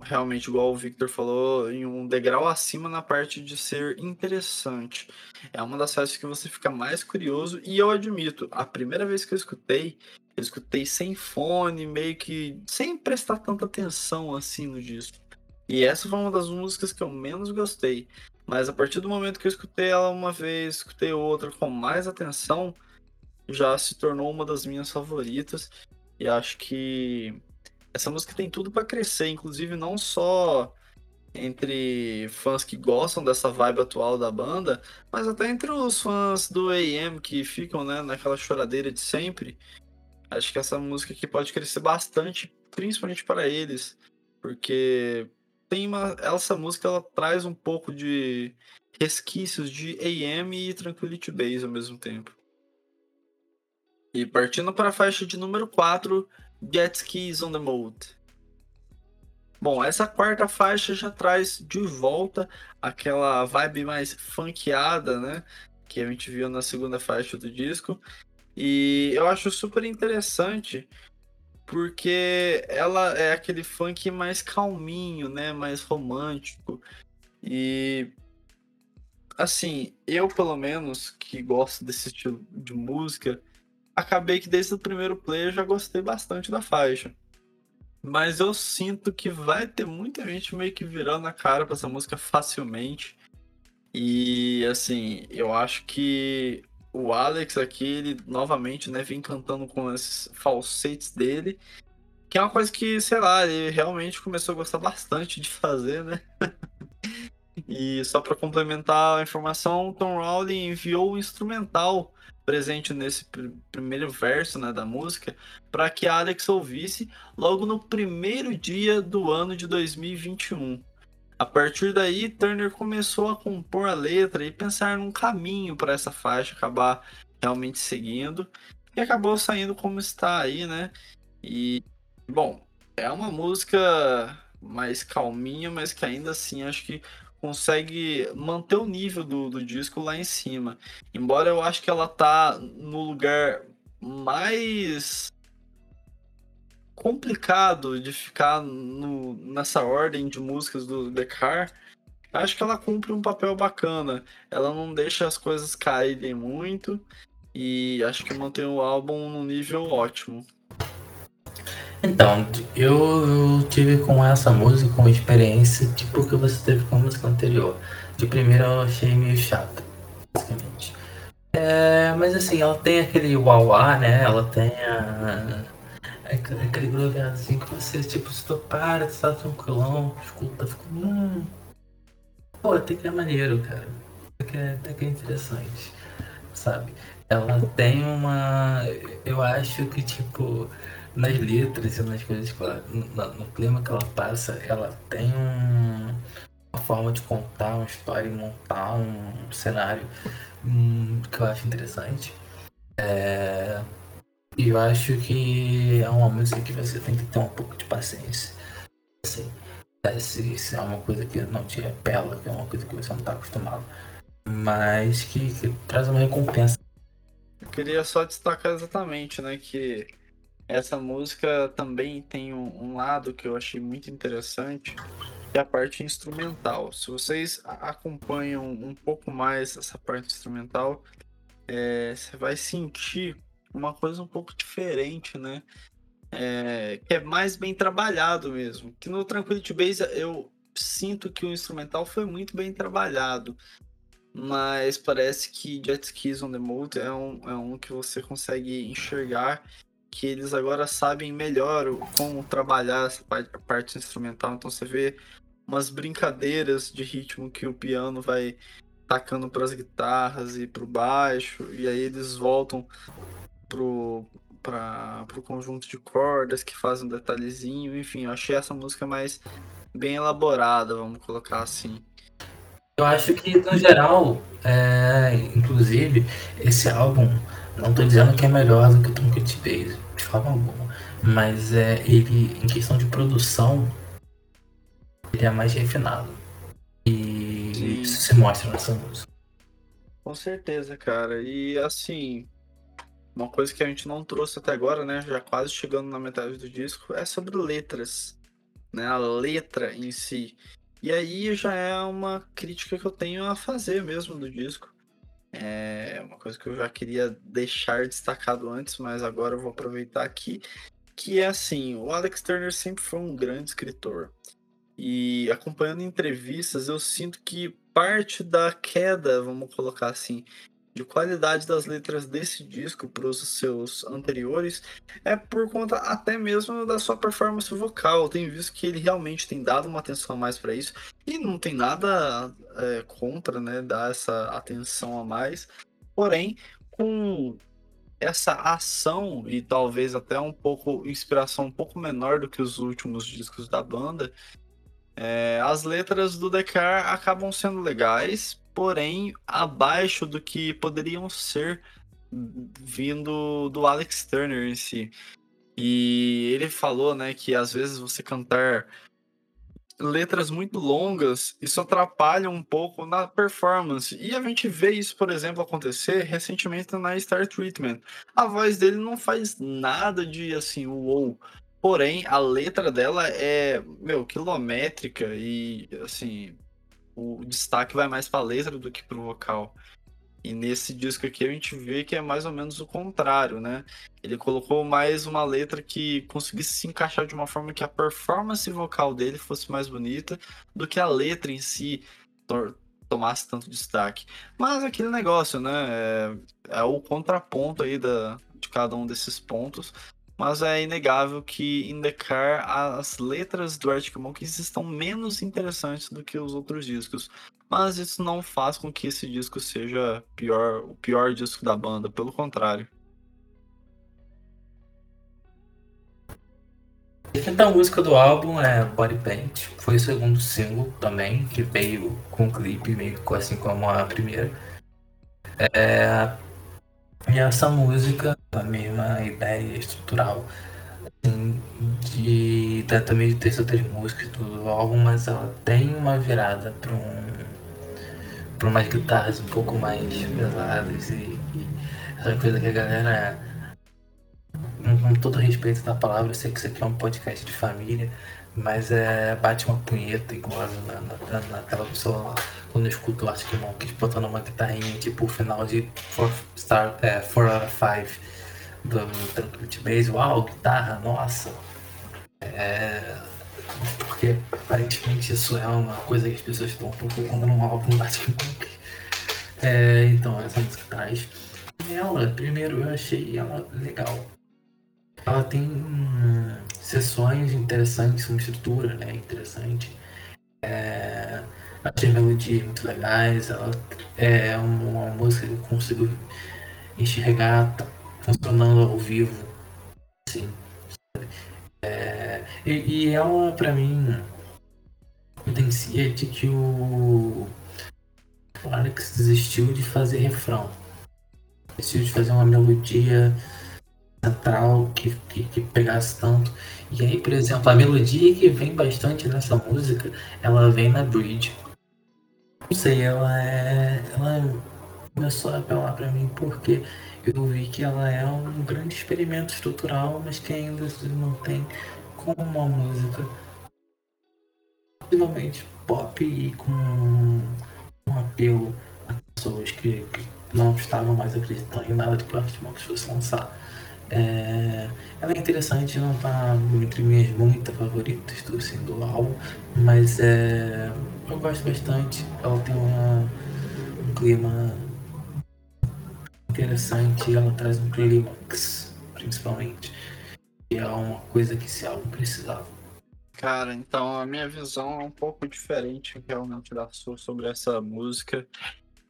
Speaker 1: realmente, igual o Victor falou, em um degrau acima na parte de ser interessante. É uma das fases que você fica mais curioso, e eu admito, a primeira vez que eu escutei, eu escutei sem fone, meio que sem prestar tanta atenção assim no disco. E essa foi uma das músicas que eu menos gostei. Mas a partir do momento que eu escutei ela uma vez, escutei outra com mais atenção, já se tornou uma das minhas favoritas. E acho que essa música tem tudo para crescer, inclusive não só entre fãs que gostam dessa vibe atual da banda, mas até entre os fãs do AM que ficam né, naquela choradeira de sempre. Acho que essa música aqui pode crescer bastante, principalmente para eles, porque tem uma, essa música ela traz um pouco de resquícios de AM e Tranquility Base ao mesmo tempo. E partindo para a faixa de número 4, Jet Skis on the Mode. Bom, essa quarta faixa já traz de volta aquela vibe mais funkeada, né? Que a gente viu na segunda faixa do disco. E eu acho super interessante porque ela é aquele funk mais calminho, né? Mais romântico. E assim, eu pelo menos que gosto desse estilo de música, acabei que desde o primeiro play eu já gostei bastante da faixa. Mas eu sinto que vai ter muita gente meio que virando a cara pra essa música facilmente. E assim, eu acho que o Alex aqui, ele novamente, né, vem cantando com esses falsetes dele. Que é uma coisa que, sei lá, ele realmente começou a gostar bastante de fazer, né? e só para complementar a informação, Tom Rowley enviou o instrumental presente nesse pr primeiro verso né, da música para que Alex ouvisse logo no primeiro dia do ano de 2021. A partir daí, Turner começou a compor a letra e pensar num caminho para essa faixa acabar realmente seguindo e acabou saindo como está aí, né? E bom, é uma música mais calminha, mas que ainda assim acho que consegue manter o nível do, do disco lá em cima. Embora eu acho que ela tá no lugar mais complicado de ficar no, nessa ordem de músicas do The Car, acho que ela cumpre um papel bacana. Ela não deixa as coisas caírem muito e acho que mantém o álbum num nível ótimo.
Speaker 2: Então, eu tive com essa música uma experiência tipo que você teve com a música anterior. De primeira eu achei meio chato, basicamente. É, mas assim, ela tem aquele uauá, né? Ela tem a, aquele groove assim que você, tipo, se tu para, tu tá tranquilão, escuta, fica. Hum. Pô, até que é maneiro, cara. Até que é, até que é interessante, sabe? Ela tem uma. Eu acho que, tipo, nas letras e nas coisas que ela. No, no clima que ela passa, ela tem um, uma forma de contar uma história e montar um cenário hum, que eu acho interessante. É, e eu acho que é uma música que você tem que ter um pouco de paciência. Assim, se, se é uma coisa que não te repela, que é uma coisa que você não está acostumado. Mas que, que, traz uma recompensa.
Speaker 1: Eu queria só destacar exatamente, né, que essa música também tem um, um lado que eu achei muito interessante, que é a parte instrumental. Se vocês acompanham um pouco mais essa parte instrumental, é, você vai sentir uma coisa um pouco diferente, né? É, que é mais bem trabalhado mesmo. Que no Tranquility Base eu sinto que o instrumental foi muito bem trabalhado. Mas parece que Jet Skis on the Mode é um, é um que você consegue enxergar que eles agora sabem melhor como trabalhar essa parte, parte instrumental. Então você vê umas brincadeiras de ritmo que o piano vai tacando para as guitarras e para o baixo, e aí eles voltam para o conjunto de cordas que fazem um detalhezinho, enfim, eu achei essa música mais bem elaborada, vamos colocar assim.
Speaker 2: Eu acho que no geral, é, inclusive, esse álbum, não estou dizendo que é melhor do que o Trumpet Bass, de forma alguma, mas é, ele, em questão de produção, ele é mais refinado. E Sim. isso se mostra nessa música.
Speaker 1: Com certeza, cara. E assim, uma coisa que a gente não trouxe até agora, né? Já quase chegando na metade do disco, é sobre letras. Né? A letra em si. E aí já é uma crítica que eu tenho a fazer mesmo do disco. É uma coisa que eu já queria deixar destacado antes, mas agora eu vou aproveitar aqui. Que é assim, o Alex Turner sempre foi um grande escritor. E acompanhando entrevistas, eu sinto que parte da queda, vamos colocar assim, de qualidade das letras desse disco para os seus anteriores é por conta até mesmo da sua performance vocal. Eu tenho visto que ele realmente tem dado uma atenção a mais para isso e não tem nada é, contra, né, dar essa atenção a mais. Porém, com essa ação e talvez até um pouco inspiração um pouco menor do que os últimos discos da banda, é, as letras do Dekar acabam sendo legais, porém abaixo do que poderiam ser vindo do Alex Turner em si. E ele falou, né, que às vezes você cantar letras muito longas, isso atrapalha um pouco na performance. E a gente vê isso, por exemplo, acontecer recentemente na Star Treatment. A voz dele não faz nada de assim, uou. Porém, a letra dela é, meu, quilométrica e assim, o destaque vai mais para a letra do que para o vocal. E nesse disco aqui a gente vê que é mais ou menos o contrário, né? Ele colocou mais uma letra que conseguisse se encaixar de uma forma que a performance vocal dele fosse mais bonita do que a letra em si tomasse tanto destaque. Mas aquele negócio, né? É, é o contraponto aí da, de cada um desses pontos. Mas é inegável que em The Car as letras do Arctic Monkeys estão menos interessantes do que os outros discos. Mas isso não faz com que esse disco seja pior, o pior disco da banda, pelo contrário.
Speaker 2: A quinta música do álbum é Body Paint, foi o segundo single também, que veio com o clipe, meio assim como a primeira. É, e essa música, a mesma ideia estrutural, assim, de, também de ter outras músicas do álbum, mas ela tem uma virada para um para umas guitarras um pouco mais pesadas e, e essa coisa que a galera com todo respeito da palavra, eu sei que isso aqui é um podcast de família, mas é bate uma punheta igual na, na, na tela do celular quando eu escuto o Arctic Monkeys botando uma guitarrinha tipo o final de 4 Star, é, Four out of 5 do Tranquility Base, uau, guitarra, nossa. É, porque aparentemente isso é uma coisa que as pessoas estão procurando num álbum Arctic Monkeys. É, então, essa música traz. Ela, primeiro, eu achei ela legal. ela tem hum, sessões interessantes, uma estrutura né, interessante. É, achei melodias muito legais, ela é uma, uma música que eu consigo enxergar tá funcionando ao vivo. Assim, é, e, e ela, pra mim, evidencia de que o, Alex desistiu de fazer refrão. Desistiu de fazer uma melodia central que, que, que, pegasse tanto. E aí, por exemplo, a melodia que vem bastante nessa música, ela vem na bridge. Não sei, ela é. Ela começou a apelar para mim porque eu vi que ela é um grande experimento estrutural, mas que ainda não tem como uma música possivelmente pop e com um apelo a pessoas que, que não estavam mais acreditando em nada de que o Monkeys fosse lançar. É, ela é interessante, não está entre minhas muitas favoritas do, assim, do álbum, mas é, eu gosto bastante. Ela tem uma, um clima interessante, ela traz um clímax, principalmente, que é uma coisa que esse álbum precisava.
Speaker 1: Cara, então a minha visão é um pouco diferente realmente da sua sobre essa música.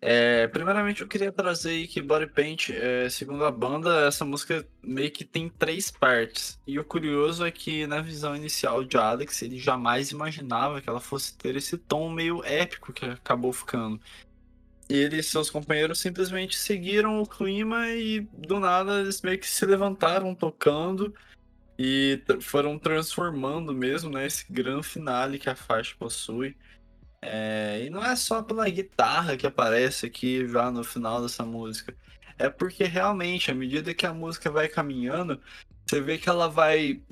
Speaker 1: É, primeiramente, eu queria trazer aí que Body Paint, é, segundo a banda, essa música meio que tem três partes. E o curioso é que, na visão inicial de Alex, ele jamais imaginava que ela fosse ter esse tom meio épico que acabou ficando. Ele e seus companheiros simplesmente seguiram o clima e, do nada, eles meio que se levantaram tocando e foram transformando mesmo né, esse grande finale que a faixa possui. É, e não é só pela guitarra que aparece aqui já no final dessa música. É porque realmente, à medida que a música vai caminhando, você vê que ela vai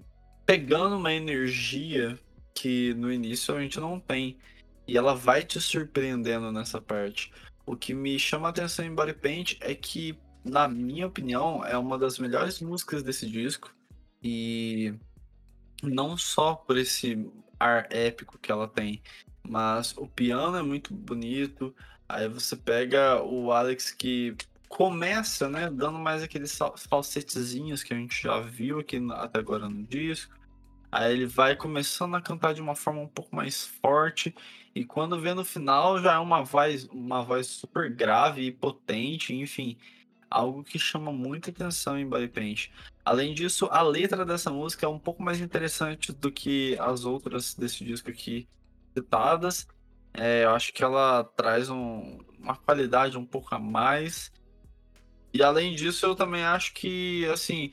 Speaker 1: pegando uma energia que no início a gente não tem. E ela vai te surpreendendo nessa parte. O que me chama a atenção em Body Paint é que, na minha opinião, é uma das melhores músicas desse disco. E não só por esse ar épico que ela tem, mas o piano é muito bonito. Aí você pega o Alex que começa, né, dando mais aqueles falsetezinhos que a gente já viu aqui até agora no disco. Aí ele vai começando a cantar de uma forma um pouco mais forte e quando vê no final já é uma voz, uma voz super grave e potente, enfim, algo que chama muita atenção em Body Paint. Além disso, a letra dessa música é um pouco mais interessante do que as outras desse disco aqui citadas. É, eu acho que ela traz um, uma qualidade um pouco a mais. E além disso, eu também acho que, assim,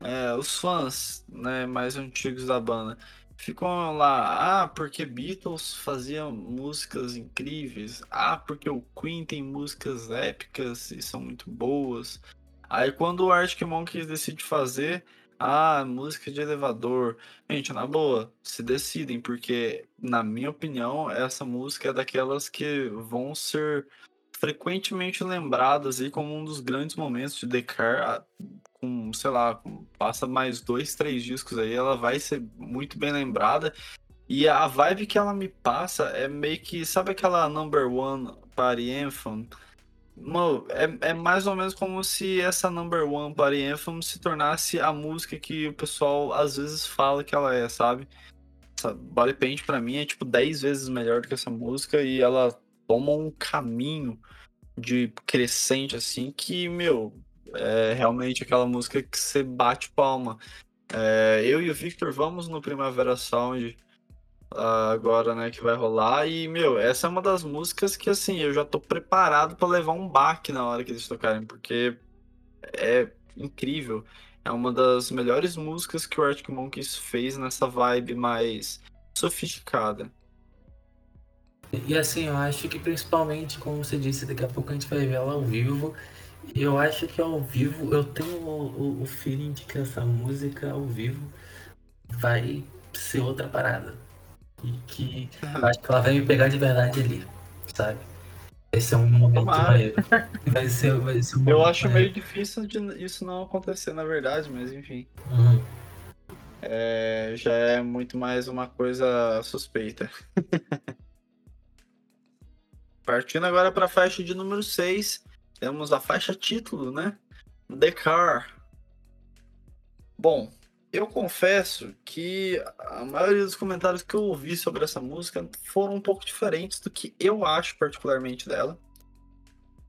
Speaker 1: é, os fãs né, mais antigos da banda ficam lá, ah, porque Beatles faziam músicas incríveis, ah, porque o Queen tem músicas épicas e são muito boas. Aí quando o Arctic Monkeys decide fazer, ah, música de elevador. Gente, na boa, se decidem, porque, na minha opinião, essa música é daquelas que vão ser frequentemente lembradas aí como um dos grandes momentos de Descartes, com, sei lá, com, passa mais dois, três discos aí, ela vai ser muito bem lembrada. E a vibe que ela me passa é meio que, sabe aquela number one party anthem? Mano, é, é mais ou menos como se essa Number One Party Anthem se tornasse a música que o pessoal às vezes fala que ela é, sabe? Essa Body Paint pra mim é tipo 10 vezes melhor do que essa música e ela toma um caminho de crescente assim que, meu, é realmente aquela música que você bate palma. É, eu e o Victor vamos no Primavera Sound agora, né, que vai rolar. E, meu, essa é uma das músicas que, assim, eu já tô preparado para levar um baque na hora que eles tocarem, porque é incrível. É uma das melhores músicas que o Arctic Monkeys fez nessa vibe mais sofisticada.
Speaker 2: E assim, eu acho que principalmente, como você disse, daqui a pouco a gente vai ver ela ao vivo. Eu acho que ao vivo, eu tenho o, o, o feeling de que essa música ao vivo vai ser outra parada e que eu acho que ela vai me pegar de verdade ali, sabe? Esse é um momento maneiro. Vai ser, vai ser um
Speaker 1: Eu acho maneiro. meio difícil de isso não acontecer, na verdade, mas enfim. Uhum. É, já é muito mais uma coisa suspeita. Partindo agora para a faixa de número 6, temos a faixa título, né? The Car. Bom, Eu confesso que a maioria dos comentários que eu ouvi sobre essa música foram um pouco diferentes do que eu acho particularmente dela.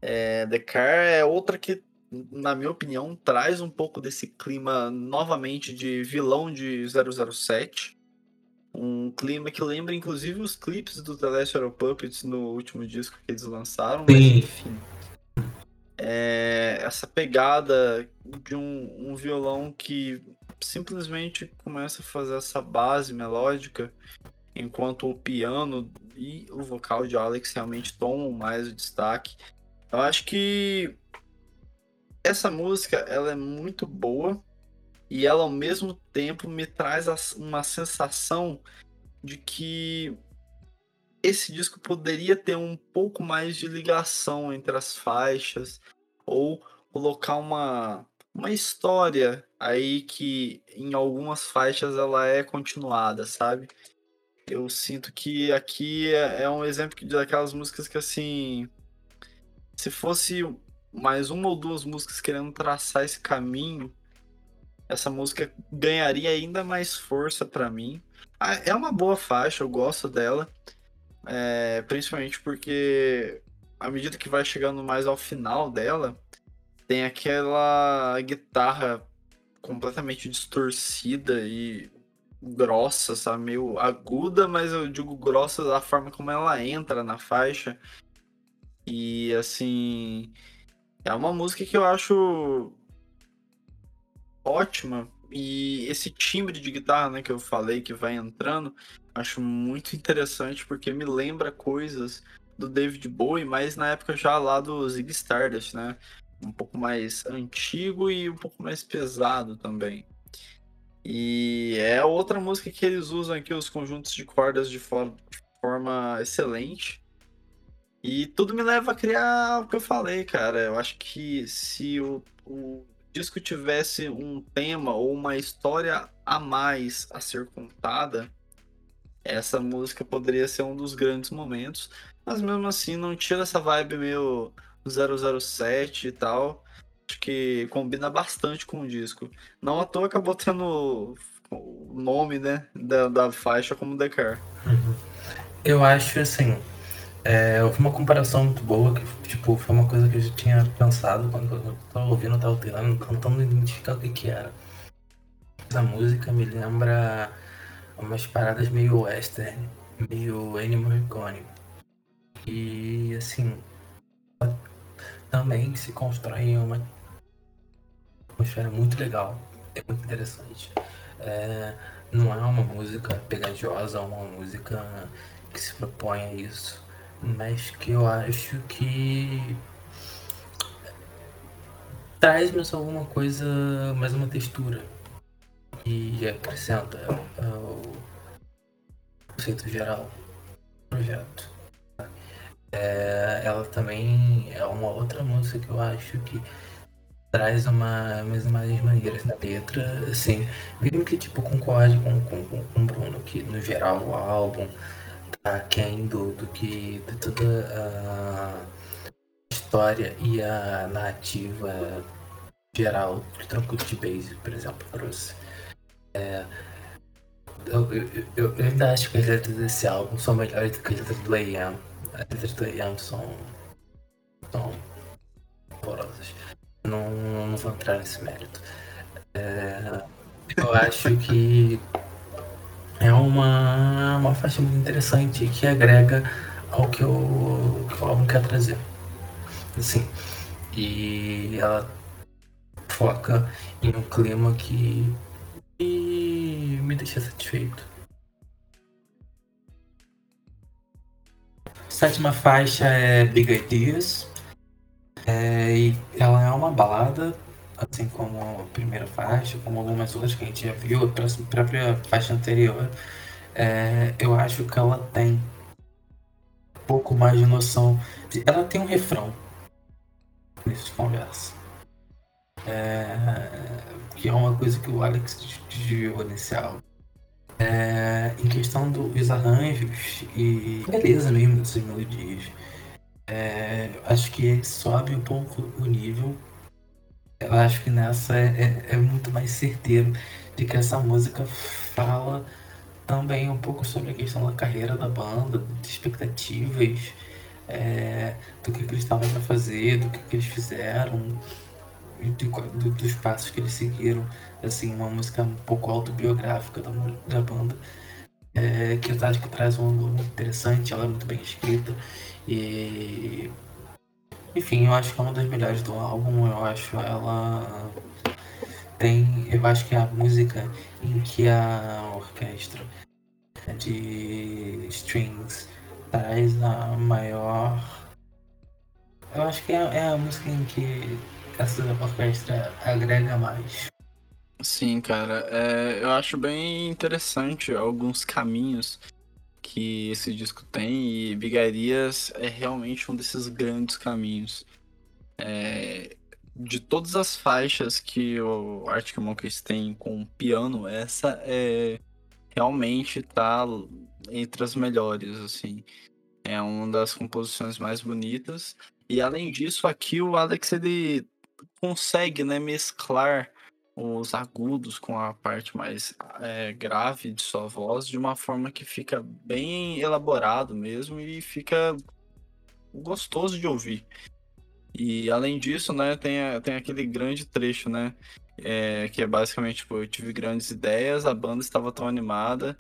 Speaker 1: É, The Car é outra que, na minha opinião, traz um pouco desse clima novamente de vilão de 007. Um clima que lembra inclusive os clipes do The Last Hero Puppets no último disco que eles lançaram, mas enfim. É, essa pegada de um, um violão que simplesmente começa a fazer essa base melódica, enquanto o piano e o vocal de Alex realmente tomam mais o destaque. Eu acho que essa música ela é muito boa e ela ao mesmo tempo me traz uma sensação de que esse disco poderia ter um pouco mais de ligação entre as faixas ou colocar uma uma história aí que em algumas faixas ela é continuada, sabe? Eu sinto que aqui é, é um exemplo daquelas músicas que assim, se fosse mais uma ou duas músicas querendo traçar esse caminho, essa música ganharia ainda mais força para mim. Ah, é uma boa faixa, eu gosto dela, é, principalmente porque à medida que vai chegando mais ao final dela, tem aquela guitarra completamente distorcida e grossa, sabe? Meio aguda, mas eu digo grossa da forma como ela entra na faixa. E assim. É uma música que eu acho ótima. E esse timbre de guitarra, né, que eu falei que vai entrando, acho muito interessante porque me lembra coisas do David Bowie, mas na época já lá do Zig Stardust, né? um pouco mais antigo e um pouco mais pesado também. E é outra música que eles usam aqui os conjuntos de cordas de, for de forma excelente. E tudo me leva a criar o que eu falei, cara. Eu acho que se o, o disco tivesse um tema ou uma história a mais a ser contada, essa música poderia ser um dos grandes momentos. Mas mesmo assim, não tira essa vibe meio 007 e tal. Acho que combina bastante com o disco. Não à toa acabou tendo o nome, né, da, da faixa como The Car.
Speaker 2: Eu acho, assim, é, houve uma comparação muito boa, que tipo, foi uma coisa que eu já tinha pensado quando eu tava ouvindo, tava alterando, tentando identificar o que que era. Essa música me lembra umas paradas meio western, meio Animal Morricone. E, assim, também se constrói uma atmosfera muito legal, é muito interessante. É, não é uma música pegajosa, é uma música que se propõe a isso, mas que eu acho que traz mais alguma coisa, mais uma textura e acrescenta ao conceito geral do projeto. É, ela também é uma outra música que eu acho que traz uma mais mais maneiras na letra, assim, mesmo que tipo concorde com, com, com o Bruno, que no geral o álbum aquém do, do que de toda a história e a narrativa geral de Base, por exemplo, trouxe. É, eu, eu, eu, eu, ainda acho que as letras desse álbum são melhores do que as letras do A.M as letras do Young são, são horrorosas. Não, não vou entrar nesse mérito. É, eu acho que é uma, uma faixa muito interessante que agrega ao que, eu, que o álbum quer trazer. Assim, e ela foca em um clima que, me deixa satisfeito. sétima faixa é Big Ideas. É, e ela é uma balada, assim como a primeira faixa, como algumas outras que a gente já viu, a própria faixa anterior. É, eu acho que ela tem um pouco mais de noção. De, ela tem um refrão nessa conversa. É, que é uma coisa que o Alex desviou nesse álbum. É, em questão dos arranjos e beleza mesmo dessas melodias, é, acho que sobe um pouco o nível eu acho que nessa é, é, é, muito mais certeiro de que essa música fala também um pouco sobre a questão da carreira da banda, de expectativas, é, do que, que eles estavam para fazer, do que, que eles fizeram, do, dos passos que eles seguiram. Assim, uma música um pouco autobiográfica da, da banda. É, que eu acho que traz um ângulo muito interessante, ela é muito bem escrita e enfim, eu acho que é uma das melhores do álbum, eu acho ela tem, eu acho que é a música em que a orquestra de strings traz a maior eu acho que é, é a música em que essa orquestra agrega mais.
Speaker 1: Sim, cara, é, eu acho bem interessante alguns caminhos que esse disco tem e Vigarias é realmente um desses grandes caminhos. É, de todas as faixas que o Arctic Monkeys tem com piano, essa é realmente tá entre as melhores, assim. É uma das composições mais bonitas. E além disso, aqui o Alex ele consegue, né, mesclar os agudos com a parte mais é, grave de sua voz de uma forma que fica bem elaborado mesmo e fica gostoso de ouvir. E além disso, né, tem, tem aquele grande trecho, né, é, que é basicamente, tipo, eu tive grandes ideias, a banda estava tão animada,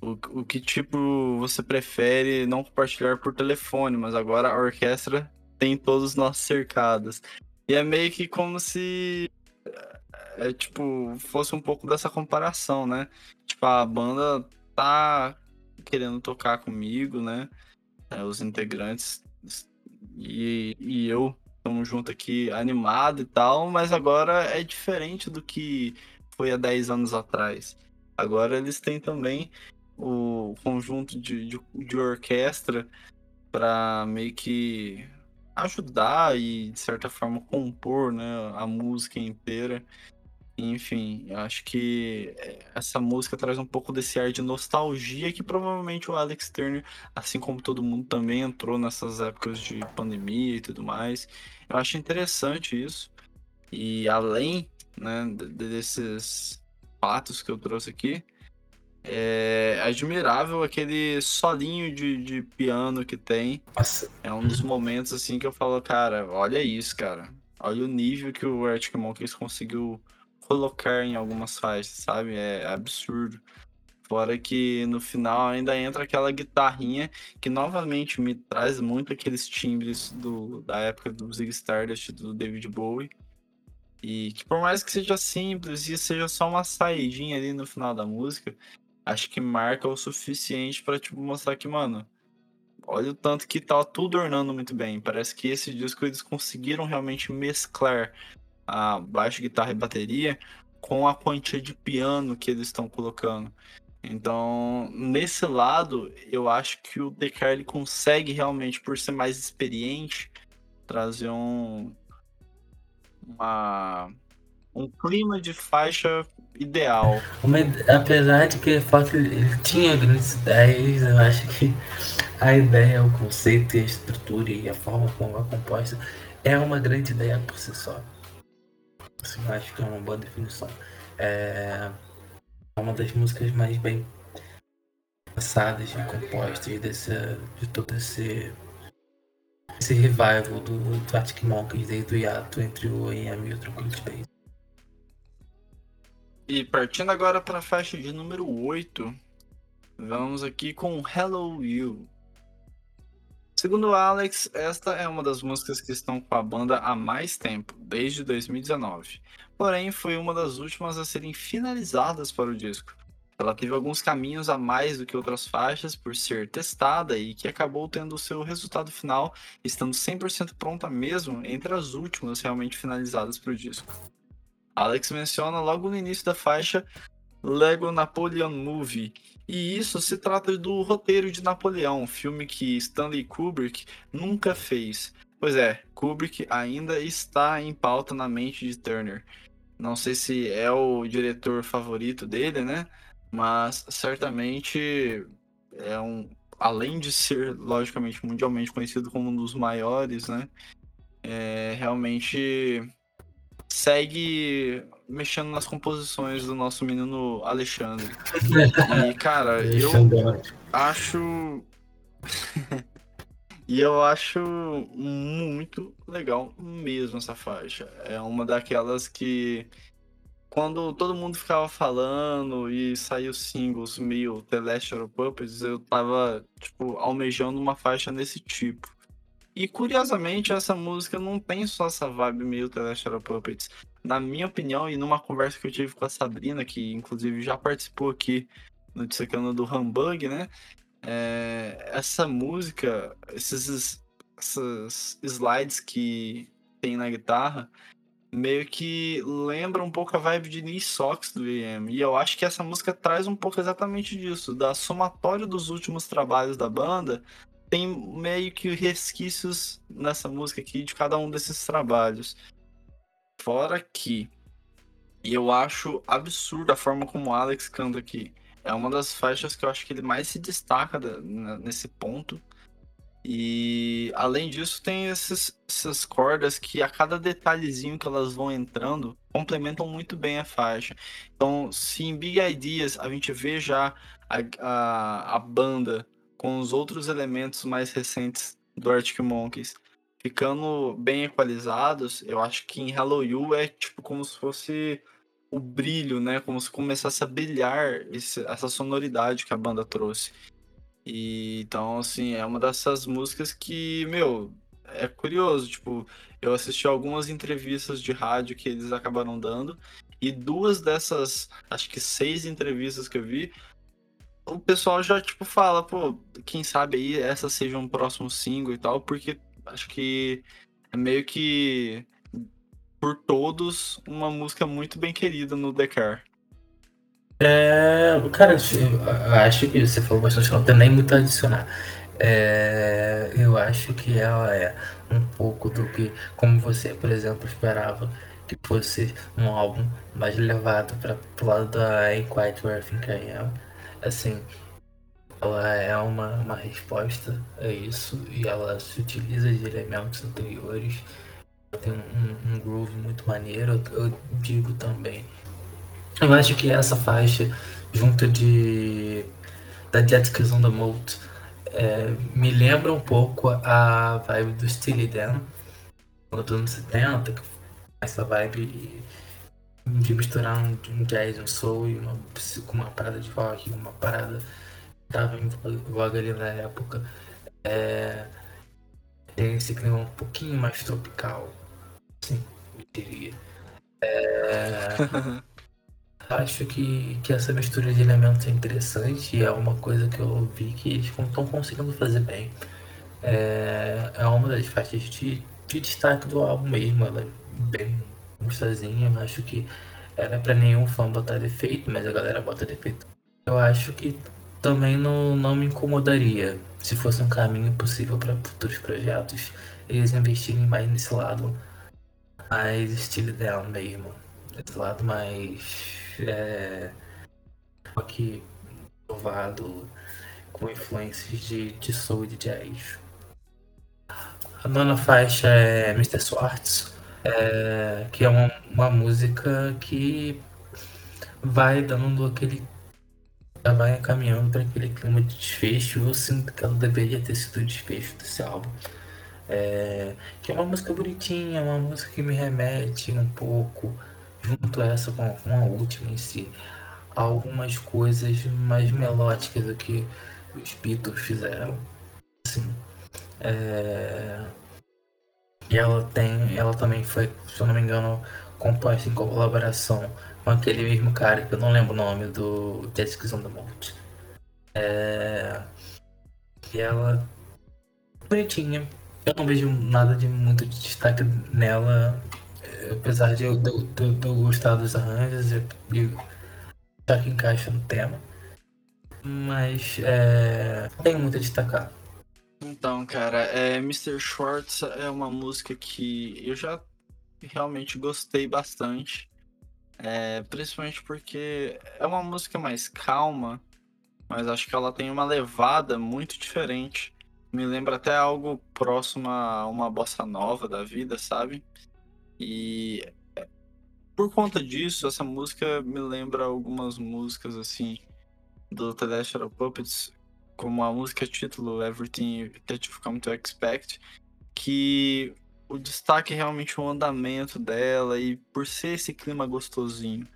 Speaker 1: o, o que tipo você prefere não compartilhar por telefone, mas agora a orquestra tem todos nós cercados. E é meio que como se é, tipo, fosse um pouco dessa comparação, né? Tipo, a banda tá querendo tocar comigo, né? É, os integrantes e, e eu estamos junto aqui animado e tal, mas agora é diferente do que foi há 10 anos atrás. Agora eles têm também o conjunto de, de, de orquestra para meio que ajudar e, de certa forma, compor né, a música inteira. Enfim, eu acho que eh, essa música traz um pouco desse ar de nostalgia que provavelmente o Alex Turner, assim como todo mundo, também entrou nessas épocas de pandemia e tudo mais. Eu acho interessante isso. E além né, desses fatos que eu trouxe aqui, é admirável aquele solinho de, de piano que tem.
Speaker 2: Nossa.
Speaker 1: É um dos momentos assim que eu falo, cara, olha isso, cara. Olha o nível que o Arctic Monkeys conseguiu colocar em algumas faixas, sabe? É absurdo. Fora que no final ainda entra aquela guitarrinha que novamente me traz muito aqueles timbres do, da época do Zig Stardust, do David Bowie. E que por mais que seja simples e seja só uma saidinha ali no final da música, acho que marca o suficiente para tipo mostrar que, mano, olha o tanto que tá tudo ornando muito bem. Parece que esse disco eles conseguiram realmente mesclar a baixo, guitarra e bateria com a quantia de piano que eles estão colocando. Então, nesse lado, eu acho que o Descartes ele consegue realmente, por ser mais experiente, trazer um uma, um clima de faixa ideal.
Speaker 2: Apesar de que ele tinha grandes ideias, eu acho que a ideia, o conceito, a estrutura e a forma como é composta é uma grande ideia por si só. Assim, acho que é uma boa definição. É uma das músicas mais bem pensadas e compostas desse, de todo esse, esse revival do, do Arctic Monkeys desde o hiato entre o AM e o Tranquility Base.
Speaker 1: E partindo agora para a faixa de número 8, vamos aqui com Hello You. Segundo Alex, esta é uma das músicas que estão com a banda há mais tempo, desde 2019. Porém, foi uma das últimas a serem finalizadas para o disco. Ela teve alguns caminhos a mais do que outras faixas por ser testada e que acabou tendo o seu resultado final estando 100% pronta mesmo entre as últimas realmente finalizadas para o disco. Alex menciona logo no início da faixa Lego Napoleon Movie. E isso se trata do roteiro de Napoleão, filme que Stanley Kubrick nunca fez. Pois é, Kubrick ainda está em pauta na mente de Turner. Não sei se é o diretor favorito dele, né? Mas certamente é um. Além de ser, logicamente, mundialmente conhecido como um dos maiores, né? É, realmente segue mexendo nas composições do nosso menino Alexandre. E, cara, eu acho. e eu acho muito legal mesmo essa faixa. É uma daquelas que. Quando todo mundo ficava falando e saiu singles meio The Last Puppets, eu tava, tipo, almejando uma faixa nesse tipo. E curiosamente, essa música não tem só essa vibe meio Celestial Puppets. Na minha opinião, e numa conversa que eu tive com a Sabrina, que inclusive já participou aqui no Dissecando do Humbug, né? É, essa música, esses, esses slides que tem na guitarra, meio que lembra um pouco a vibe de Knee Socks do AM. E eu acho que essa música traz um pouco exatamente disso, da somatória dos últimos trabalhos da banda, tem meio que resquícios nessa música aqui de cada um desses trabalhos. Fora que eu acho absurda a forma como o Alex canta aqui. É uma das faixas que eu acho que ele mais se destaca nesse ponto. E além disso, tem esses, essas cordas que a cada detalhezinho que elas vão entrando complementam muito bem a faixa. Então, se em Big Ideas a gente vê já a, a, a banda com os outros elementos mais recentes do Arctic Monkeys ficando bem equalizados, eu acho que em Hello You é tipo como se fosse o brilho, né? Como se começasse a brilhar esse, essa sonoridade que a banda trouxe. E então, assim, é uma dessas músicas que, meu, é curioso. Tipo, eu assisti algumas entrevistas de rádio que eles acabaram dando. E duas dessas, acho que seis entrevistas que eu vi, o pessoal já, tipo, fala, pô, quem sabe aí essa seja um próximo single e tal, porque acho que é meio que por todos uma música muito bem querida no The Car.
Speaker 2: É, cara, acho que você falou bastante, não tem nem muito a adicionar. É, eu acho que ela é um pouco do que, como você, por exemplo, esperava que fosse um álbum mais levado para o lado da I Quite Where I Think I Am assim, ela é uma, uma resposta a isso e ela se utiliza de elementos anteriores. Tem um, um groove muito maneiro, eu, digo também. Eu acho que essa faixa, junto de da Jet on the Moat, é, me lembra um pouco a vibe do Steely Dan, dos anos 70, essa vibe de misturar um, um jazz, um soul e uma, com uma parada de rock, uma parada que tava em voga ali na época. É, tem esse clima um pouquinho mais tropical, sim, eu diria. É, acho que, que essa mistura de elementos é interessante e é uma coisa que eu vi que eles estão conseguindo fazer bem. É, é uma das faixas de, de destaque do álbum mesmo, ela é bem gostosinha, eu acho que era para nenhum fã botar defeito, mas a galera bota defeito. Eu acho que também não, não me incomodaria se fosse um caminho possível para futuros projetos eles investirem mais nesse lado mais estilo dela mesmo. Esse lado mais é, provado com influências de, de soul e de jazz. A nona faixa é Mr. Swartz é, que é uma, uma música que vai dando aquele. Vai caminhando para aquele clima de desfecho. Eu sinto que ela deveria ter sido o desfecho desse álbum. É, que é uma música bonitinha, uma música que me remete um pouco, junto a essa com, com a última em si, a algumas coisas mais melódicas do que os Beatles fizeram. Assim, é, e ela tem, ela também foi, se eu não me engano, composta em colaboração com aquele mesmo cara que eu não lembro o nome do Jessica on the Mount. É... E ela bonitinha. Eu não vejo nada de muito de destaque nela, apesar de eu, de, de, de eu gostar dos arranjos e, e já que encaixa no tema. Mas é, muito a destacar.
Speaker 1: Então, cara, é, Mr. Schwartz é uma música que eu já realmente gostei bastante. É, principalmente porque é uma música mais calma, mas acho que ela tem uma levada muito diferente. Me lembra até algo próximo a uma bossa nova da vida, sabe? E por conta disso, essa música me lembra algumas músicas assim do The Last Shadow Puppets, como a música título Everything That You've Come to Expect, que o destaque é realmente o andamento dela e por ser esse clima gostosinho.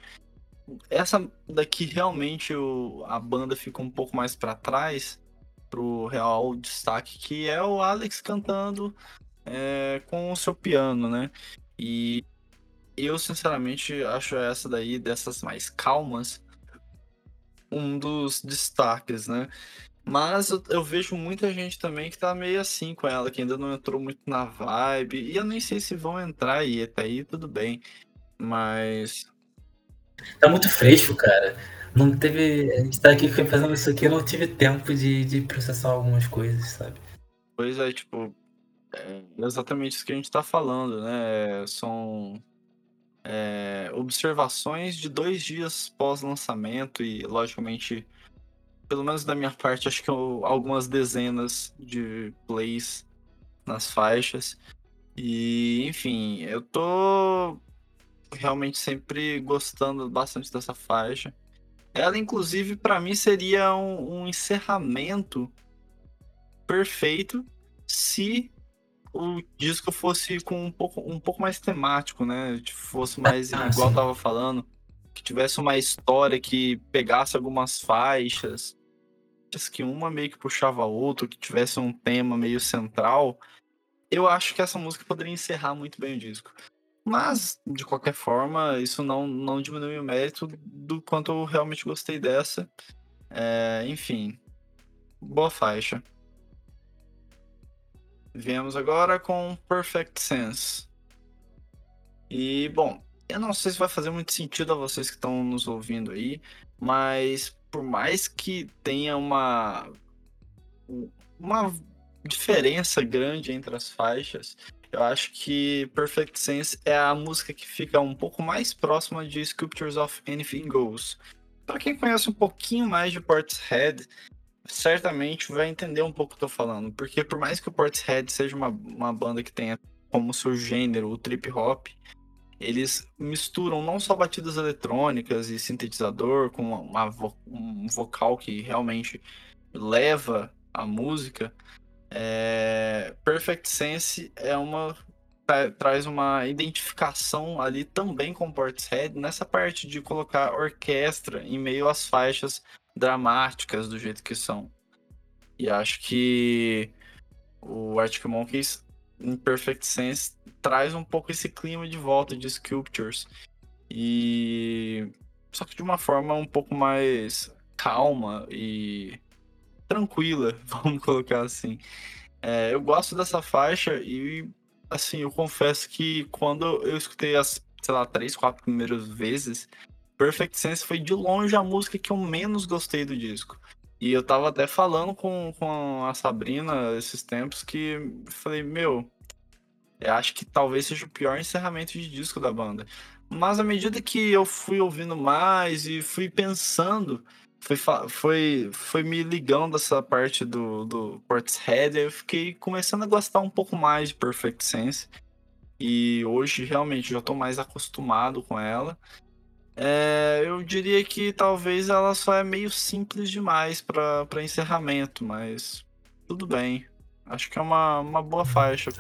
Speaker 1: Essa daqui realmente o, a banda fica um pouco mais para trás pro real destaque, que é o Alex cantando é, com o seu piano, né? E eu sinceramente acho essa daí dessas mais calmas um dos destaques, né? Mas eu, eu, vejo muita gente também que tá meio assim com ela, que ainda não entrou muito na vibe. E eu nem sei se vão entrar aí, até aí tudo bem. Mas.
Speaker 2: Tá muito fresco, cara. Não teve. A gente tá aqui fazendo isso aqui, eu não tive tempo de, de processar algumas coisas, sabe?
Speaker 1: Pois é, tipo. É exatamente isso que a gente tá falando, né? São. É, observações de dois dias pós-lançamento e, logicamente, pelo menos da minha parte, acho que eu, algumas dezenas de plays nas faixas. E, enfim, eu tô realmente sempre gostando bastante dessa faixa. Ela, inclusive, para mim seria um, um, encerramento perfeito se o disco fosse com um pouco, um pouco mais temático, né? Fosse mais ah, igual eu tava falando, que tivesse uma história que pegasse algumas faixas que uma meio que puxava a outra, que tivesse um tema meio central, eu acho que essa música poderia encerrar muito bem o disco. Mas, de qualquer forma, isso não, não diminui o mérito do quanto eu realmente gostei dessa. É, enfim, boa faixa. Viemos agora com Perfect Sense. E, bom, eu não sei se vai fazer muito sentido a vocês que estão nos ouvindo aí, mas por mais que tenha uma uma diferença grande entre as faixas, eu acho que Perfect Sense é a música que fica um pouco mais próxima de Sculptures of Anything Goes. Para quem conhece um pouquinho mais de Portishead, certamente vai entender um pouco o que eu tô falando, porque por mais que o Portishead seja uma, uma banda que tenha como seu gênero o trip hop, eles misturam não só batidas eletrônicas e sintetizador com uma, um vocal que realmente leva a música. É... Perfect Sense é uma tra traz uma identificação ali também com Portishead nessa parte de colocar orquestra em meio às faixas dramáticas do jeito que são. E acho que o Arctic Monkeys em Perfect Sense traz um pouco esse clima de volta de Sculptures. E só que de uma forma um pouco mais calma e tranquila, vamos colocar assim. É, eu gosto dessa faixa e assim, eu confesso que quando eu escutei as, sei lá, três, quatro primeiras vezes, Perfect Sense foi de longe a música que eu menos gostei do disco. E eu tava até falando com, com a Sabrina esses tempos que falei, meu, eu acho que talvez seja o pior encerramento de disco da banda. Mas à medida que eu fui ouvindo mais e fui pensando, foi, foi, foi me ligando essa parte do, do Portishead, eu fiquei começando a gostar um pouco mais de Perfect Sense. E hoje realmente já tô mais acostumado com ela. É, eu diria que talvez ela só é meio simples demais para encerramento, mas tudo bem. Acho que é uma, uma boa faixa.